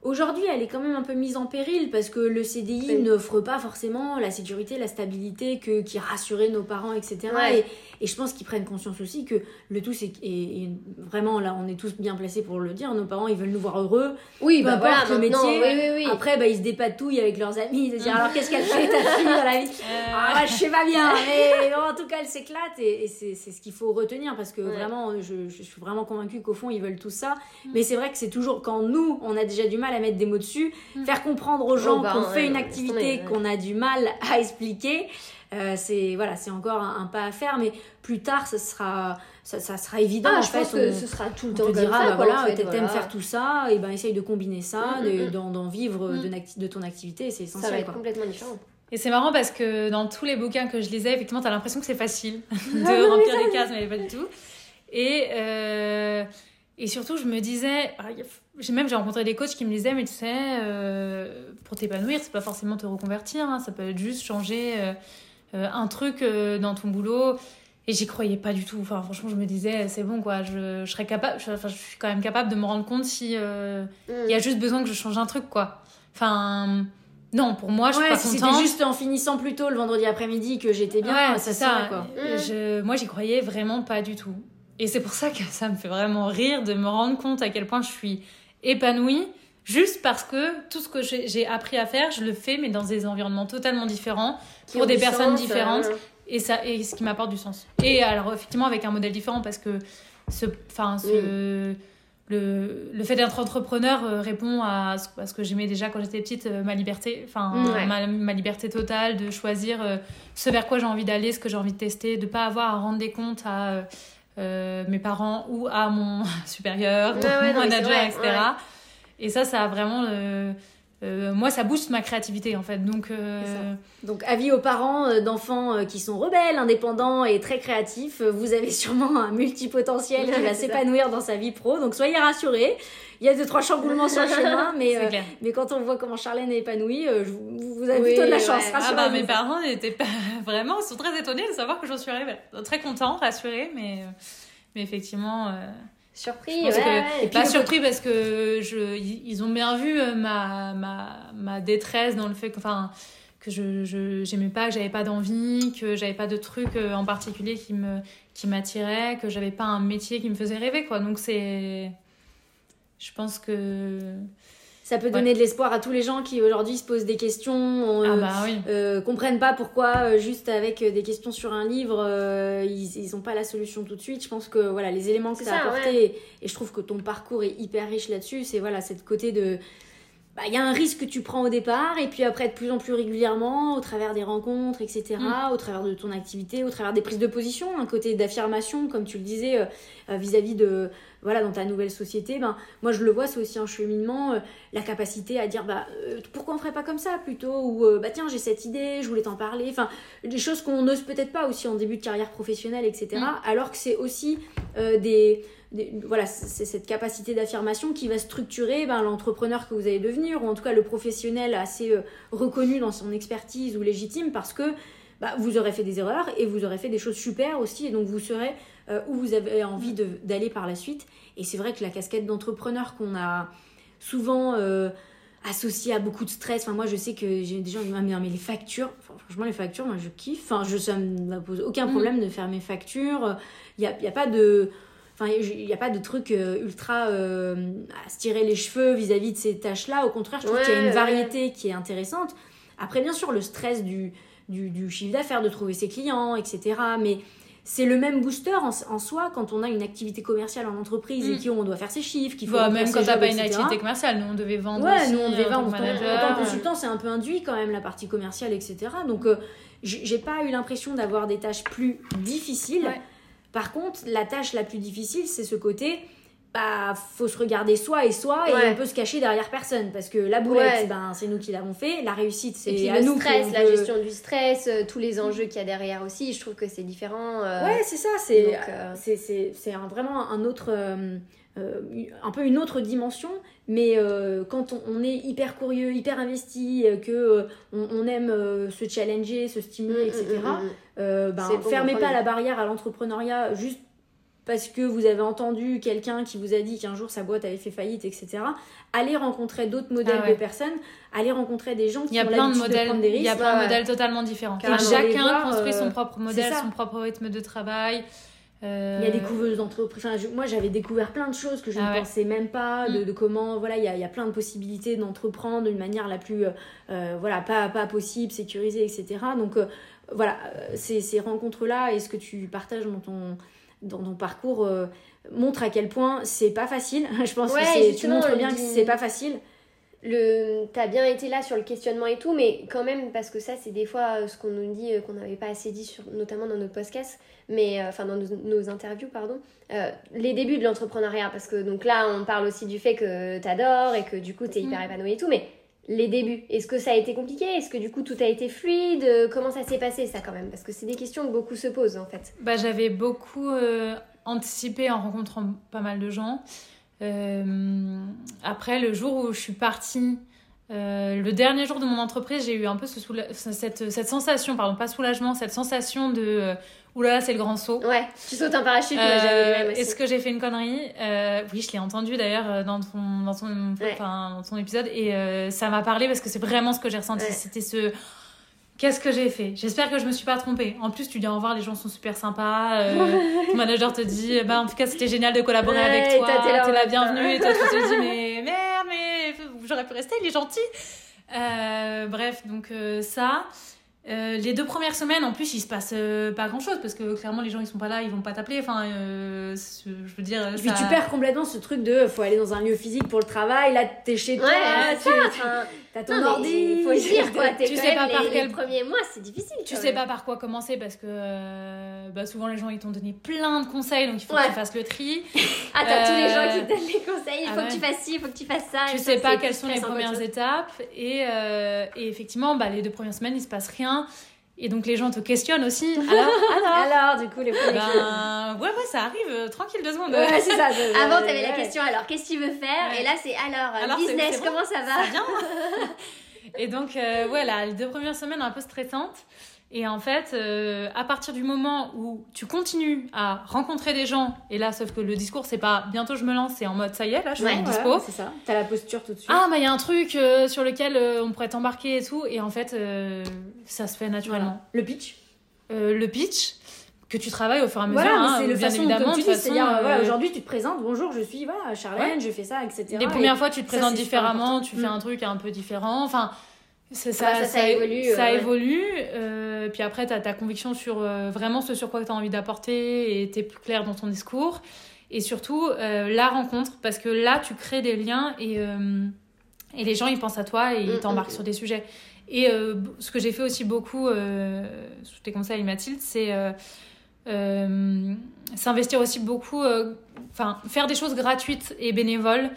B: Aujourd'hui, elle est quand même un peu mise en péril parce que le CDI
A: Oui.
B: n'offre pas forcément la sécurité, la stabilité que, qui rassurait nos parents, etc.
A: Ouais.
B: Et, et je pense qu'ils prennent conscience aussi que le tout, c'est et, et vraiment là, on est tous bien placés pour le dire. Nos parents, ils veulent nous voir heureux.
A: oui,
B: peu
A: bah voilà,
B: le métier.
A: oui, oui, oui.
B: Après, bah, ils se dépatouillent avec leurs amis, de dire alors qu'est-ce qu'elle fait ta fille dans la vie?
C: Euh,
B: ah ouais, je sais pas bien, mais en tout cas, elle s'éclate et, et c'est ce qu'il faut retenir parce que
A: Ouais.
B: vraiment, je, je suis vraiment convaincue qu'au fond, ils veulent tout ça. Mais c'est vrai que c'est toujours quand nous, on a déjà du mal à mettre des mots dessus,
C: Mm.
B: faire comprendre aux gens
A: Oh, bah,
B: qu'on
A: ouais,
B: fait une activité
A: ouais.
B: qu'on a du mal à expliquer. euh, c'est voilà, c'est encore un, un pas à faire, mais plus tard, ça sera, ça, ça sera évident.
A: Ah,
B: en
A: je
B: fait,
A: pense que
B: on-
A: ce sera tout le
B: on
A: temps
B: te
A: comme
B: dira,
A: ça.
B: bah voilà,
A: en fait,
B: t'aimes
A: voilà.
B: faire tout ça, et ben essaye de combiner ça,
A: Mm,
B: de-
A: mm, mm.
B: d'en d'en vivre de, ton activité, c'est
A: Ça va
B: essentiel.
A: être
B: quoi.
A: complètement différent.
C: Et c'est marrant parce que dans tous les bouquins que je lisais, effectivement, t'as l'impression que c'est facile de
A: Ah
C: remplir les cases, mais pas du tout. Et, euh, et surtout, je me disais, ah, même j'ai rencontré des coachs qui me disaient, mais tu sais, euh, pour t'épanouir, c'est pas forcément te reconvertir, hein, ça peut être juste changer euh, euh, un truc euh, dans ton boulot. Et j'y croyais pas du tout. Enfin, franchement, je me disais, c'est bon, quoi. Je, je serais capable. je- Enfin, je suis quand même capable de me rendre compte si
A: Mm.
C: il y a juste besoin que je change un truc, quoi. Enfin, non, pour moi, je suis pas
B: c'était juste en finissant plus tôt le vendredi après-midi que j'étais bien,
C: Ouais, c'est ça.
B: serait, quoi.
A: Mm.
C: Je, moi, j'y croyais vraiment pas du tout. Et c'est pour ça que ça me fait vraiment rire de me rendre compte à quel point je suis épanouie, juste parce que tout ce que j'ai appris à faire, je le fais, mais dans des environnements totalement différents, pour des personnes
A: sens,
C: différentes,
A: euh,
C: et, ça, et ce qui m'apporte du sens. Et alors, effectivement, avec un modèle différent, parce que ce, le, le fait d'être entrepreneur euh, répond à ce, à ce que j'aimais déjà quand j'étais petite, euh, ma liberté, enfin,
A: Ouais.
C: ma, ma liberté totale de choisir ce vers quoi j'ai envie d'aller, ce que j'ai envie de tester, de pas avoir à rendre des comptes à euh, mes parents ou à mon supérieur,
A: ouais,
C: mon
A: non,
C: manager,
A: vrai,
C: etc.
A: ouais.
C: Et ça, ça a vraiment. euh, euh, moi, ça booste ma créativité en fait. Donc, euh.
B: Donc, avis aux parents euh, d'enfants qui sont rebelles, indépendants et très créatifs, vous avez sûrement un multipotentiel qui va s'épanouir dans sa vie pro. Donc, soyez rassurés. Il y a deux, trois chamboulements sur le chemin, mais, euh, mais quand on voit comment Charlène est épanouie, vous, vous avez
A: Oui,
B: plutôt de la
A: ouais.
B: chance.
C: Ah bah mes parents n'étaient pas vraiment, ils sont très étonnés de savoir que j'en suis arrivée. Très contents, rassurés, mais mais effectivement,
A: Surpris,
C: je
A: ouais,
C: pense que-
A: ouais.
B: Et puis
C: pas surpris parce que je ils ont bien vu euh, ma ma ma détresse dans le fait que enfin que je je- j'aimais pas, que j'avais pas d'envie, que j'avais pas de truc euh, en particulier qui me qui m'attirait, que j'avais pas un métier qui me faisait rêver quoi. Donc c'est je pense que
B: Ça peut donner de l'espoir à tous les gens qui aujourd'hui se posent des questions,
C: ah
B: euh,
C: bah oui.
B: euh, comprennent pas pourquoi euh, juste avec des questions sur un livre ils, ils ont pas la solution tout de suite. Je pense que voilà les éléments que tu as apportés et, et je trouve que ton parcours est hyper riche là-dessus. C'est voilà cette côté de bah, il y a un risque que tu prends au départ et puis après de plus en plus régulièrement au travers des rencontres etc
C: Mm.
B: au travers de ton activité au travers des prises de position un côté d'affirmation comme tu le disais vis-à-vis de voilà dans ta nouvelle société ben moi je le vois c'est aussi un cheminement euh, la capacité à dire bah euh, pourquoi on ferait pas comme ça plutôt ou euh, bah tiens j'ai cette idée je voulais t'en parler enfin des choses qu'on n'ose peut-être pas aussi en début de carrière professionnelle etc
C: Mm.
B: alors que c'est aussi des, des- voilà c'est cette capacité d'affirmation qui va structurer ben, l'entrepreneur que vous allez devenir ou en tout cas le professionnel assez reconnu dans son expertise ou légitime parce que bah, vous aurez fait des erreurs et vous aurez fait des choses super aussi et donc vous serez euh, où vous avez envie d'aller par la suite et c'est vrai que la casquette d'entrepreneur qu'on a souvent euh, associée à beaucoup de stress, enfin moi je sais que j'ai des gens qui me disent mais les factures, enfin, franchement les factures moi je kiffe, enfin je, ça me pose aucun
C: Mhm.
B: problème de faire mes factures, il n'y a, y a pas de... Enfin, il n'y a pas de truc euh, ultra euh, à se tirer les cheveux vis-à-vis de ces tâches-là. Au contraire, je trouve
A: Ouais,
B: qu'il y a une
A: ouais.
B: variété qui est intéressante. Après, bien sûr, le stress du, du, du chiffre d'affaires, de trouver ses clients, etc. Mais c'est le même booster en, en soi quand on a une activité commerciale en entreprise et
C: Mm.
B: qu'on doit faire ses chiffres, qu'il faut
C: Bah, même quand t'as pas une activité commerciale, nous on devait vendre
B: Ouais,
C: aussi,
B: nous on devait vendre. En tant- que consultant, c'est un peu induit quand même la partie commerciale, etc. Donc, euh, j'ai j'ai pas eu l'impression d'avoir des tâches plus difficiles.
C: Ouais.
B: Par contre, la tâche la plus difficile, c'est ce côté. Bah, faut se regarder soi et soi et on peut se cacher derrière personne parce que la boulette,
A: Ouais.
B: ben c'est nous qui l'avons fait. La réussite, c'est à
A: le
B: nous.
A: stress, la
B: peut-
A: gestion du stress, euh, tous les enjeux qu'il y a derrière aussi, je trouve que c'est différent. euh,
B: Ouais, c'est ça. C'est
A: euh,
B: c'est vraiment un autre, un peu une autre dimension. Mais quand on, on est hyper curieux, hyper investi, que on, on aime se challenger, se stimuler,
A: mm,
B: etc.
A: mm, mm,
B: ben, fermez pas la barrière à l'entrepreneuriat juste parce que vous avez entendu quelqu'un qui vous a dit qu'un jour sa boîte avait fait faillite, etc. Allez rencontrer d'autres modèles
C: Ah ouais.
B: de personnes, allez rencontrer des gens qui ont
C: plein de
B: de, des
C: il y a
B: risques.
C: plein de modèles totalement différents.
B: Allez
C: chacun
B: voir,
C: construit
B: euh,
C: son propre modèle, son propre rythme de travail. Euh,
B: Il y a des couveuses d'entreprise. Enfin, je- moi, j'avais découvert plein de choses que je
C: Ah
B: ne
C: ouais.
B: pensais même pas, de,
C: Mm.
B: de comment, voilà, il y a, il y a plein de possibilités d'entreprendre d'une manière la plus, euh, euh, voilà, pas, pas possible, sécurisée, etc. Donc, euh, voilà, euh, ces, ces rencontres-là et ce que tu partages dans ton, dans ton parcours euh, montrent à quel point c'est pas facile. je pense
A: Ouais,
B: que tu montres
A: on
B: bien que c'est pas facile.
A: le t'as bien été là sur le questionnement et tout mais quand même parce que ça c'est des fois euh, ce qu'on nous dit euh, qu'on n'avait pas assez dit sur notamment dans notre podcast mais euh, enfin dans nos, nos interviews pardon euh, les débuts de l'entrepreneuriat parce que donc là on parle aussi du fait que t'adores et que du coup t'es hyper
C: Mm.
A: épanoui et tout mais les débuts. Est-ce que ça a été compliqué? Est-ce que du coup tout a été fluide? Comment ça s'est passé ça quand même? Parce que c'est des questions que beaucoup se posent en fait.
C: Bah, j'avais beaucoup euh, anticipé en rencontrant pas mal de gens. Euh, après, le jour où je suis partie, euh, le dernier jour de mon entreprise, j'ai eu un peu ce cette, cette sensation, pardon, pas soulagement, cette sensation de euh, oulala, c'est le grand saut.
A: ouais tu sautes un parachute
C: Euh. Est-ce que j'ai fait une connerie Euh, Oui, je l'ai entendu d'ailleurs euh, dans ton, dans, ton,
A: Ouais.
C: dans ton épisode et euh, ça m'a parlé parce que c'est vraiment ce que j'ai ressenti.
A: Ouais.
C: C'était ce. Qu'est-ce que j'ai fait? J'espère que je me suis pas trompée. En plus, tu dis au revoir, les gens sont super sympas. euh, ton manager te dit bah, en tout cas, c'était génial de collaborer
A: Ouais,
C: avec toi.
A: t'es là
C: la bienvenue. Et toi, tu te dis mais merde, mais j'aurais pu rester, il est gentil. Euh, bref, donc euh, ça. Euh, les deux premières semaines, en plus, il se passe euh, pas grand chose parce que clairement, les gens ils sont pas là, ils vont pas t'appeler. Enfin, euh, je veux dire.
B: Et puis
C: ça-
B: tu perds complètement ce truc de faut aller dans un lieu physique pour le travail. Là, t'es chez toi,
A: ouais
B: tu
A: ça
B: as ton
A: non,
B: ordi.
A: il faut le dire quoi t'es
C: Tu
A: quand
C: sais
A: même
C: pas par
A: les,
C: quel-
A: les premiers mois c'est difficile
C: Tu sais
A: même.
C: pas par quoi commencer parce que euh, bah, souvent les gens ils t'ont donné plein de conseils donc il faut
A: Ouais.
C: que tu fasses le tri.
A: Ah, t'as tous les
C: Euh,
A: gens qui te donnent des conseils, il
C: ah
A: faut
C: ouais.
A: que tu fasses ci, il faut que tu fasses ça.
C: tu sais pas quelles sont les premières étapes et, euh, et effectivement bah, les deux premières semaines il se passe rien et donc les gens te questionnent aussi. Alors, alors
B: Alors, du coup, les premiers
C: ben, ouais ouais ça arrive euh, tranquille deux secondes.
B: Ouais, c'est ça. je-
A: Avant, t'avais la
B: ouais.
A: question, alors qu'est-ce que tu veux faire
C: Ouais.
A: Et là, c'est alors, euh,
C: Alors,
A: business, comment ça va
C: Ça vient. et donc, euh, ouais, là, les deux premières semaines un peu stressantes. Et en fait, euh, à partir du moment où tu continues à rencontrer des gens, et là, sauf que le discours, c'est pas bientôt je me lance, c'est en mode ça y est, là, je suis
B: Ouais,
C: en dispo.
B: c'est ça. T'as la posture tout de suite.
C: Ah, mais il y a un truc euh, sur lequel euh, on pourrait t'embarquer et tout. Et en fait, euh, ça se fait naturellement.
B: Voilà. Le pitch?
C: Euh, le pitch, que tu travailles au fur et à mesure.
B: Voilà,
C: hein,
B: c'est le
C: bien
B: façon
C: évidemment.
B: comme tu dis,
C: façon,
B: c'est-à-dire, voilà,
C: euh,
B: aujourd'hui tu te présentes, bonjour, je suis voilà, Charlène, je fais ça, etc.
C: les
B: Et-
C: premières fois, tu te présentes différemment, tu fais
B: Mm.
C: un truc un peu différent. Enfin,
A: Ouais, ça, ça évolue,
C: Ça
A: euh, ouais.
C: évolue. Euh, puis après, tu as ta conviction sur euh, vraiment ce sur quoi tu as envie d'apporter et tu es plus clair dans ton discours. Et surtout, euh, la rencontre, parce que là, tu crées des liens et, et les gens, ils pensent à toi et ils
A: Mm,
C: t'embarquent
A: mm,
C: sur des sujets. Et ce que j'ai fait aussi beaucoup, sous tes conseils, Mathilde, c'est s'investir aussi beaucoup, enfin, faire des choses gratuites et bénévoles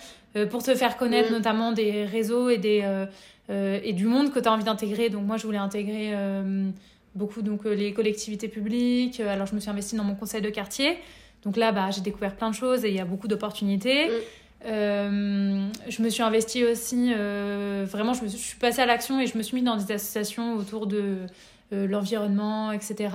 C: pour te faire connaître,
A: Mm.
C: notamment des réseaux et, des, euh, et du monde que tu as envie d'intégrer. Donc, moi, je voulais intégrer euh, beaucoup donc, euh, les collectivités publiques. Euh, Alors, je me suis investie dans mon conseil de quartier. Donc là, bah, j'ai découvert plein de choses et il y a beaucoup d'opportunités.
A: Mm.
C: Euh, je me suis investie aussi, euh, vraiment, je, me suis, je suis passée à l'action et je me suis mise dans des associations autour de euh, l'environnement, etc.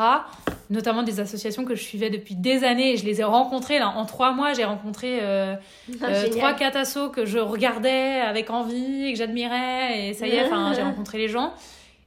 C: Notamment des associations que je suivais depuis des années et je les ai rencontrées. Là, en trois mois, j'ai rencontré
A: Ah,
C: trois, quatre assos que je regardais avec envie et que j'admirais. Et ça y est, j'ai rencontré les gens.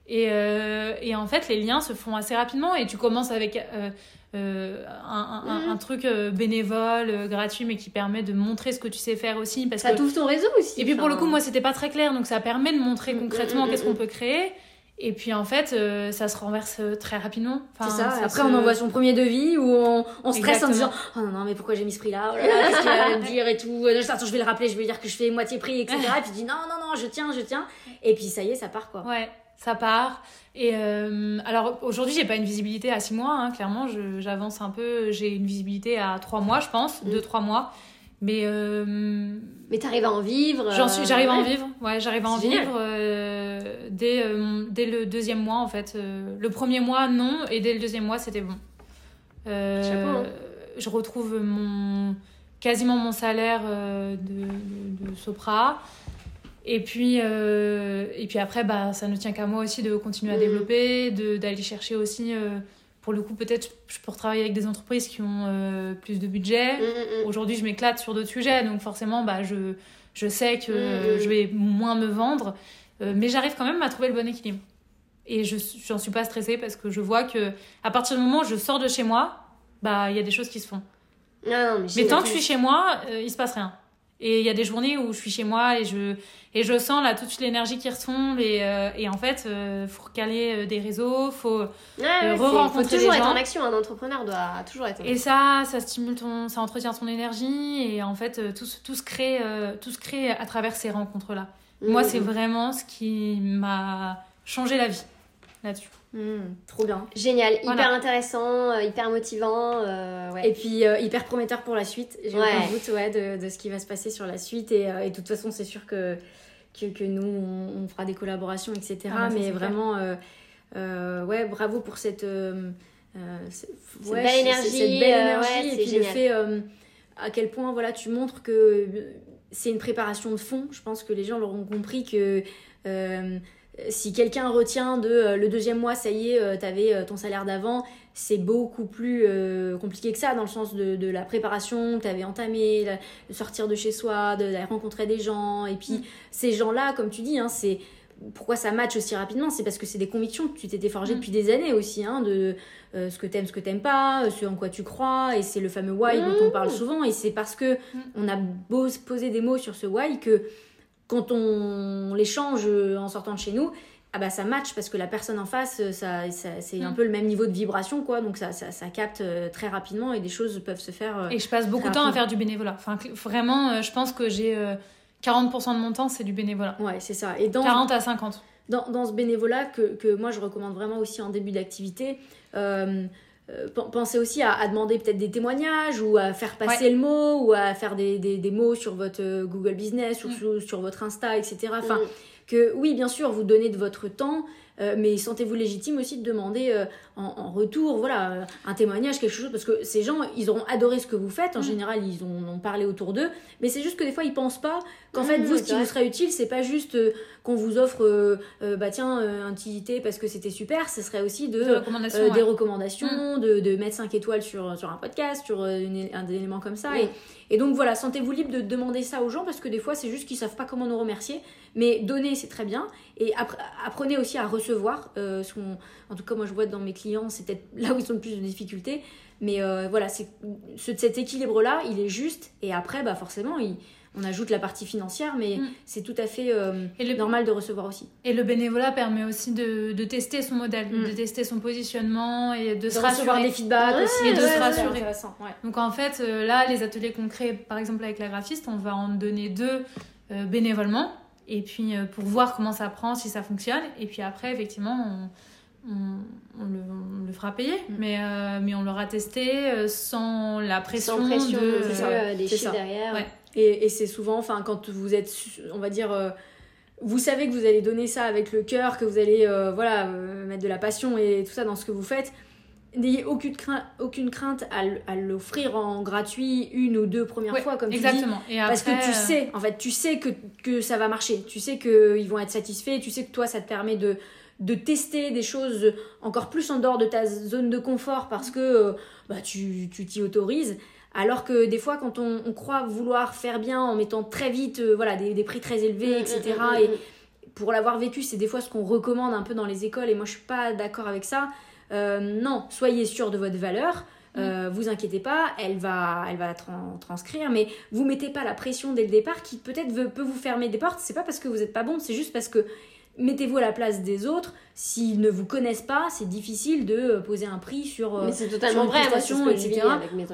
C: Et, euh, et en fait, les liens se font assez rapidement et tu commences avec euh, euh, un, un-
A: Mhm.
C: un truc euh, bénévole, euh, gratuit, mais qui permet de montrer ce que tu sais faire aussi. Parce
A: Ça
C: que...
A: t'ouvre ton réseau aussi.
C: Et puis pour le coup, moi, c'était pas très clair, donc ça permet de montrer
A: Mm,
C: concrètement
A: mm,
C: qu'est-ce
A: mm,
C: qu'on peut créer. Et puis en fait, euh, ça se renverse euh, très rapidement. Enfin,
B: c'est ça.
C: ça
B: Après,
C: se-
B: on envoie son premier devis ou on, on stresse en disant Oh non, non, mais pourquoi j'ai mis ce prix-là? Oh là là, Qu'est-ce qu'il va me dire et tout? Attends, je vais le rappeler, je vais lui dire que je fais moitié prix, etc. Et puis il dit Non, non, non, je tiens, je tiens. Et puis ça y est, ça part quoi.
C: Ouais, ça part. Et euh, alors aujourd'hui, j'ai pas une visibilité à 6 mois, hein, clairement, j'avance un peu. J'ai une visibilité à 3 mois, je pense,
A: Mm.
C: 2-3 mois. Mais euh,
A: Mais t'arrives à en vivre.
C: j'en suis, j'arrive à en vivre. Ouais, j'arrive à en
A: génial.
C: vivre euh, dès, euh, dès le deuxième mois en fait. Le premier mois, non, et dès le deuxième mois, c'était bon.
A: Chapeau, hein.
C: Je retrouve mon quasiment mon salaire de, de, de Sopra. Et puis, euh, et puis après, bah, ça ne tient qu'à moi aussi de continuer à
A: Mhm.
C: développer, d'aller chercher aussi, euh, pour le coup, peut-être je peux retravailler avec des entreprises qui ont euh, plus de budget.
A: Mm, mm, mm.
C: Aujourd'hui, je m'éclate sur d'autres sujets, donc forcément, bah, je, je sais que je vais moins me vendre, mais j'arrive quand même à trouver le bon équilibre. Et je j'en suis pas stressée parce que je vois que à partir du moment où je sors de chez moi, bah il y a des choses qui se font.
A: Non, non, mais,
C: Mais tant que je suis chez moi, il se passe rien. Et il y a des journées où je suis chez moi et je, et je sens là toute l'énergie qui retombe. Et, euh, et en fait, il faut recaler euh, des réseaux, faut...
A: Ouais, c'est-
C: re-rencontrer
A: faut toujours être en action. Un entrepreneur doit toujours être en
C: Et ça, ça stimule ton, ça entretient ton énergie. Et en fait, euh, tout, se- tout, se crée, euh, tout se crée à travers ces rencontres-là. Moi,
A: Mm,
C: c'est vraiment ce qui m'a changé la vie là-dessus.
B: Hmm, trop bien.
A: Génial, hyper intéressant, euh, hyper motivant. euh, ouais.
B: Et puis euh, hyper prometteur pour la suite. J'ai
A: Ouais.
B: aucun doute ouais, de, de ce qui va se passer sur la suite. Et, et de toute façon, c'est sûr que, que, que nous, on, on fera des collaborations, etc.
C: Ah bah
B: Mais vraiment, ouais, bravo pour cette,
A: belle énergie,
B: cette belle énergie.
A: ouais,
B: et puis le
A: génial.
B: fait euh, à quel point voilà, tu montres que c'est une préparation de fond. Je pense que les gens l'auront compris que. Euh, si quelqu'un retient de euh, le deuxième mois, ça y est, tu avais ton salaire d'avant, c'est beaucoup plus euh, compliqué que ça, dans le sens de, de la préparation que tu avais entamée, la- de sortir de chez soi, de, d'aller rencontrer des gens. Et puis,
C: Mm.
B: ces gens-là, comme tu dis, hein, c'est pourquoi ça match aussi rapidement, c'est parce que c'est des convictions que tu t'étais forgées
C: Mm.
B: depuis des années aussi, hein, de euh, ce que t'aimes, ce que t'aimes pas, euh, ce en quoi tu crois, et c'est le fameux why dont on parle souvent, et c'est parce que on a beau se poser des mots sur ce why que quand on les change euh, en sortant de chez nous, ah bah ça match parce que la personne en face, euh, ça, ça- c'est un
C: Mm.
B: peu le même niveau de vibration, quoi, donc ça, ça, ça capte euh, très rapidement et des choses peuvent se faire.
C: Et je passe beaucoup de temps à faire du bénévolat. Enfin, vraiment, je pense que j'ai euh, 40% de mon temps, c'est du bénévolat.
B: Ouais, c'est ça. Et dans,
C: 40 à 50.
B: dans, dans ce bénévolat que, que moi je recommande vraiment aussi en début d'activité, euh, euh, pen- pensez aussi à, à demander peut-être des témoignages ou à faire passer le mot ou à faire des, des, des mots sur votre euh, Google Business ou
C: Mm.
B: sur, sur votre Insta, etc. Enfin,
A: Mm.
B: que oui, bien sûr, vous donnez de votre temps, Euh, mais sentez-vous légitime aussi de demander euh, en, en retour, voilà, un témoignage, quelque chose, parce que ces gens, ils auront adoré ce que vous faites. En
C: Mm.
B: général, ils ont, en ont parlé autour d'eux. Mais c'est juste que des fois, ils pensent pas qu'en
A: Mm,
B: fait, vous, ce qui vous serait utile, c'est pas juste euh, qu'on vous offre, euh, euh, bah tiens, un petit thé parce que c'était super. Ce serait aussi de
C: De recommandations, ouais.
B: Des recommandations, de, de mettre 5 étoiles sur, sur un podcast, sur une- un des éléments comme ça. Et, et donc voilà, sentez-vous libre de demander ça aux gens parce que des fois, c'est juste qu'ils savent pas comment nous remercier. Mais donner, c'est très bien. Et appre- apprenez aussi à recevoir. ce qu'on- en tout cas, moi, je vois dans mes clients, c'est peut-être là où ils ont le plus de difficultés. Mais voilà, c'est ce- cet équilibre-là, il est juste. Et après, bah, forcément, il- on ajoute la partie financière, mais
C: Mm.
B: c'est tout à fait euh,
C: Et le-
B: normal de recevoir aussi.
C: Et le bénévolat permet aussi de, de tester son modèle,
B: Mm.
C: de tester son positionnement et de,
B: De
C: se
B: recevoir
C: rassurer.
B: des feedbacks
A: Ouais,
B: aussi.
C: et de
B: ouais,
C: se rassurer.
B: ouais.
C: Donc en fait, euh, là, les ateliers qu'on crée, par exemple avec la graphiste, on va en donner deux euh, bénévolement. Et puis euh, pour voir comment ça prend, si ça fonctionne. Et puis après, effectivement, on, on- on le, on le fera payer.
B: Mm.
C: Mais, euh, mais on l'aura testé euh, sans la pression,
A: Sans pression,
C: de...
B: euh,
A: des chiffres derrière.
C: Ouais.
B: Et, et c'est souvent, enfin, quand vous êtes, on va dire, euh, vous savez que vous allez donner ça avec le cœur, que vous allez, euh, voilà, euh, mettre de la passion et tout ça dans ce que vous faites. N'ayez aucune crainte, aucune crainte à, l'offrir en gratuit une ou deux premières
C: Ouais,
B: fois, comme tu dis.
C: Exactement.
B: Parce que tu sais, en fait, tu sais que, que ça va marcher. Tu sais qu'ils vont être satisfaits. Tu sais que toi, ça te permet de, de tester des choses encore plus en dehors de ta zone de confort parce que bah, tu tu t'y autorises. Alors que des fois, quand on, on croit vouloir faire bien en mettant très vite euh, voilà, des, des prix très élevés,
A: Mm,
B: etc.
A: mm, mm,
B: Et
A: mm.
B: pour l'avoir vécu, c'est des fois ce qu'on recommande un peu dans les écoles. Et moi, je suis pas d'accord avec ça. Euh, non, soyez sûr de votre valeur. Euh, vous inquiétez pas, elle va, elle va tran- transcrire, mais vous mettez pas la pression dès le départ qui peut-être peut vous fermer des portes. C'est pas parce que vous êtes pas bon, c'est juste parce que mettez-vous à la place des autres. S'ils ne vous connaissent pas, c'est difficile de euh, poser un prix sur. euh,
A: Mais c'est totalement vrai,
B: prestation, etc.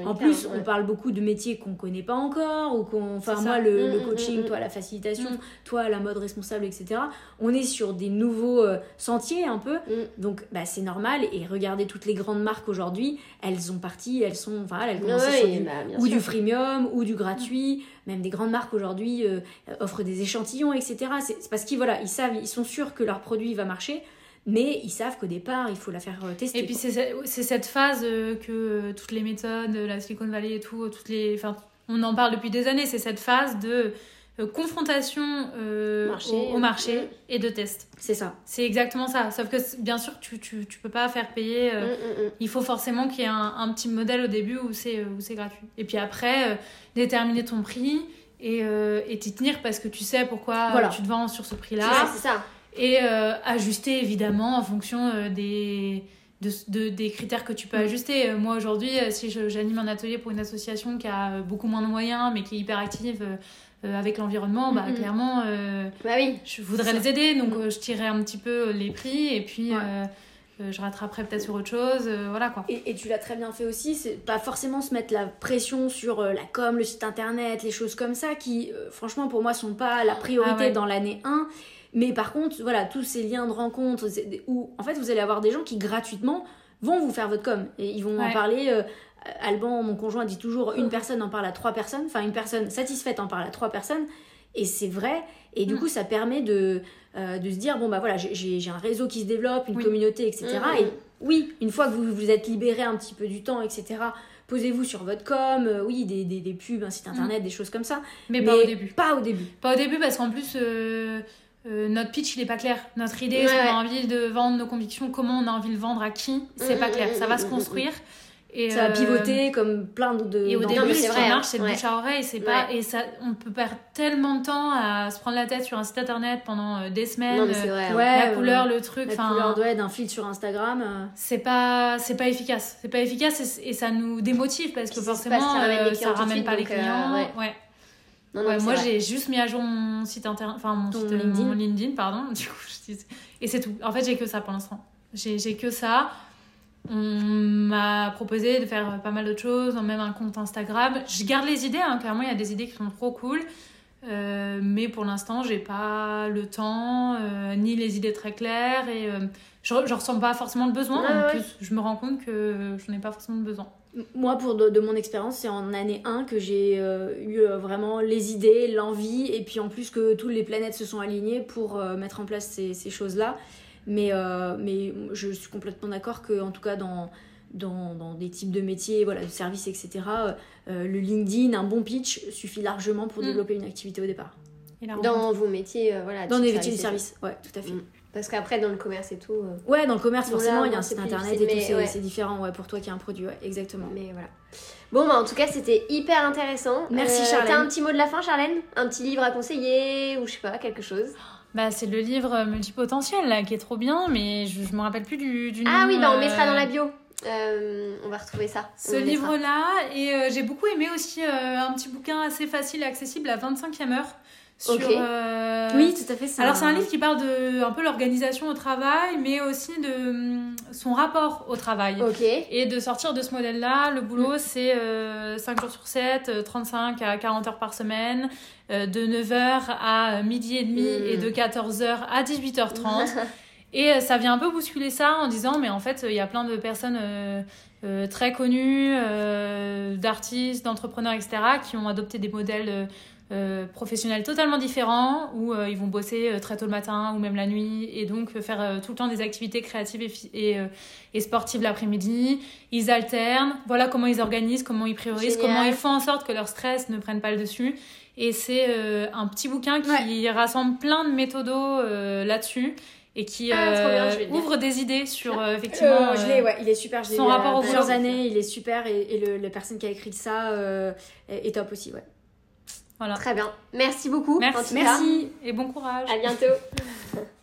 B: En plus,
A: ouais.
B: on parle beaucoup de métiers qu'on connaît pas encore, ou qu'on. Enfin, moi, le,
A: Mm,
B: le
A: mm,
B: coaching,
A: mm,
B: toi, la facilitation, toi, la mode responsable, etc. On est sur des nouveaux euh, sentiers un peu. Donc, bah, c'est normal. Et regardez toutes les grandes marques aujourd'hui, elles ont parti, elles sont. Enfin, elles
A: Ouais,
B: commencent sur du,
A: bah,
B: ou
A: sûr.
B: du freemium, ou du gratuit. Même des grandes marques aujourd'hui euh, offrent des échantillons, etc. C'est c'est parce qu'ils voilà, ils savent, ils sont sûrs que leur produit va marcher, mais ils savent qu'au départ, il faut la faire euh, tester.
C: Et puis c'est ce- c'est cette phase euh, que euh, toutes les méthodes, la Silicon Valley et tout, toutes les, enfin, on en parle depuis des années. C'est cette phase de confrontation euh,
A: Marché,
C: au, au marché et de test.
B: c'est ça.
C: C'est exactement ça. Sauf que bien sûr, tu, tu, tu peux pas faire payer. euh,
A: Mm, mm, mm.
C: Il faut forcément qu'il y ait un, un petit modèle au début où c'est gratuit. Et puis après, déterminer ton prix et et t'y tenir parce que tu sais pourquoi
B: Voilà.
C: tu te vends sur ce prix-là
A: c'est ça.
C: Et euh, ajuster évidemment en fonction euh, des, de, de- des critères que tu peux
B: Mm.
C: ajuster. Euh, moi aujourd'hui, si j'anime un atelier pour une association qui a beaucoup moins de moyens mais qui est hyper active euh, avec l'environnement, bah, clairement, euh,
A: Bah oui.
C: je voudrais les aider donc
B: Mm.
C: je tirerai un petit peu les prix et puis
B: Ouais.
C: euh, je rattraperai peut-être sur autre chose. euh, voilà quoi.
B: Et, et tu l'as très bien fait aussi, c'est pas forcément se mettre la pression sur euh, la com, le site internet, les choses comme ça qui, franchement, pour moi, sont pas la priorité
C: Ah ouais.
B: dans l'année 1. Mais par contre, voilà, tous ces liens de rencontre où, en fait, vous allez avoir des gens qui gratuitement vont vous faire votre com. Et ils vont en parler. euh, Alban, mon conjoint, dit toujours une personne en parle à trois personnes. Enfin, une personne satisfaite en parle à trois personnes. Et c'est vrai. Et du
C: Mm.
B: coup, ça permet de, euh, de se dire bon, bah voilà, j'ai- un réseau qui se développe, une
C: Oui.
B: communauté, etc.
A: Mm.
B: Et oui, une fois que vous vous êtes libéré un petit peu du temps, etc., posez-vous sur votre com, euh, oui, des, des, des pubs, un site internet, des choses comme ça.
C: Mais, pas au début.
B: Pas au début.
C: Pas au début parce qu'en plus, euh, euh, notre pitch, il est pas clair. Notre idée,
A: Ouais,
C: qu'on
A: ouais.
C: a envie de vendre, nos convictions, comment on a envie de vendre à qui, c'est
A: Mm,
C: pas
A: mm,
C: clair.
A: mm,
C: Ça va se
A: mm,
C: construire. Et,
B: Ça va
C: euh,
B: pivoter comme plein de.
C: Et au début, ce
A: c'est
C: qui marche, c'est
A: ouais.
C: bouche à oreille. C'est pas,
A: Ouais.
C: et ça, on peut perdre tellement de temps à se prendre la tête sur un site internet pendant euh, des semaines.
A: Non, mais c'est vrai. hein.
B: Ouais,
C: la couleur, le truc,
B: La couleur ouais, d'un fil sur Instagram. euh,
C: c'est pas, c'est pas efficace. C'est pas efficace et, et ça nous démotive parce que forcément, euh, ça ramène pas les
A: euh,
C: clients.
A: ouais.
C: Ouais.
A: Non, non,
C: Ouais,
A: c'est
C: moi, j'ai juste mis à jour mon site internet, enfin mon, site, euh,
B: LinkedIn.
C: mon LinkedIn, pardon. Du coup, je dis- et c'est tout. En fait, j'ai que ça pour l'instant. J'ai que ça. On m'a proposé de faire pas mal d'autres choses, même un compte Instagram. Je garde les idées, hein, clairement, il y a des idées qui sont trop cool. Euh, mais pour l'instant, j'ai pas le temps, euh, ni les idées très claires, et euh, je, je ressens pas forcément le besoin. En
A: ouais.
C: plus, je me rends compte que je n'ai pas forcément le besoin.
B: Moi, pour de, de mon expérience, c'est en année 1 que j'ai euh, eu euh, vraiment les idées, l'envie, et puis en plus que toutes les planètes se sont alignées pour euh, mettre en place ces, ces choses-là. Mais, euh, mais je suis complètement d'accord que, en tout cas, dans, dans, dans des types de métiers, voilà, de services, etc., euh, le LinkedIn, un bon pitch suffit largement pour
C: Mm.
B: développer une activité au départ.
C: Et la
A: Dans vos métiers, euh, voilà.
B: Dans des métiers du
A: service
B: service, ouais, tout à fait.
A: Mm. Parce qu'après, dans le commerce et tout. euh,
B: Ouais, dans le commerce,
A: Bon,
B: forcément, il y a un site internet et tout, c'est
A: ouais.
B: différent ouais, pour toi qui a un produit, ouais, exactement.
A: Mais voilà. Bon, bah, en tout cas, c'était hyper intéressant.
B: Merci,
A: Euh,
B: Charlène.
A: T'as un petit mot de la fin, Charlène? Un petit livre à conseiller ou je sais pas, quelque chose?
C: Bah, c'est le livre multipotentiel là, qui est trop bien, mais je, je me rappelle plus du, du
A: Ah
C: nom,
A: oui, bah, on
C: euh,
A: mettra dans la bio. Euh, on va retrouver ça.
C: Ce livre-là, et euh, j'ai beaucoup aimé aussi euh, un petit bouquin assez facile et accessible, La 25e heure. Sur, euh,
B: Oui, tout à fait.
C: Alors c'est un livre qui parle de un peu l'organisation au travail, mais aussi de hum, son rapport au travail. Et de sortir de ce modèle-là, le
A: Mm.
C: boulot c'est 5 jours sur 7, euh, 35 à 40 heures par semaine, euh, de 9h à midi et demi
A: Mm.
C: et de 14h à 18h30. Et euh, ça vient un peu bousculer ça en disant, mais en fait, il y a plein de personnes euh, euh, très connues, euh, d'artistes, d'entrepreneurs, etc., qui ont adopté des modèles euh, professionnels totalement différents, où euh, ils vont bosser euh, très tôt le matin ou même la nuit, et donc euh, faire euh, tout le temps des activités créatives et, et, euh, et sportives l'après-midi. Ils alternent, voilà comment ils organisent, comment ils priorisent,
A: Génial.
C: comment ils font en sorte que leur stress ne prenne pas le dessus. Et c'est euh, un petit bouquin qui rassemble plein de méthodos euh, là-dessus et qui
A: Ah, bien,
C: euh, ouvre des idées sur euh, effectivement
B: Euh, je l'ai, ouais, il est super. Je
C: son rapport au
B: plusieurs années, il est super et, et le, la personne qui a écrit ça euh, est, est top aussi, ouais.
A: Très bien. Merci beaucoup.
C: Merci.
B: Merci
C: et bon courage.
A: À bientôt.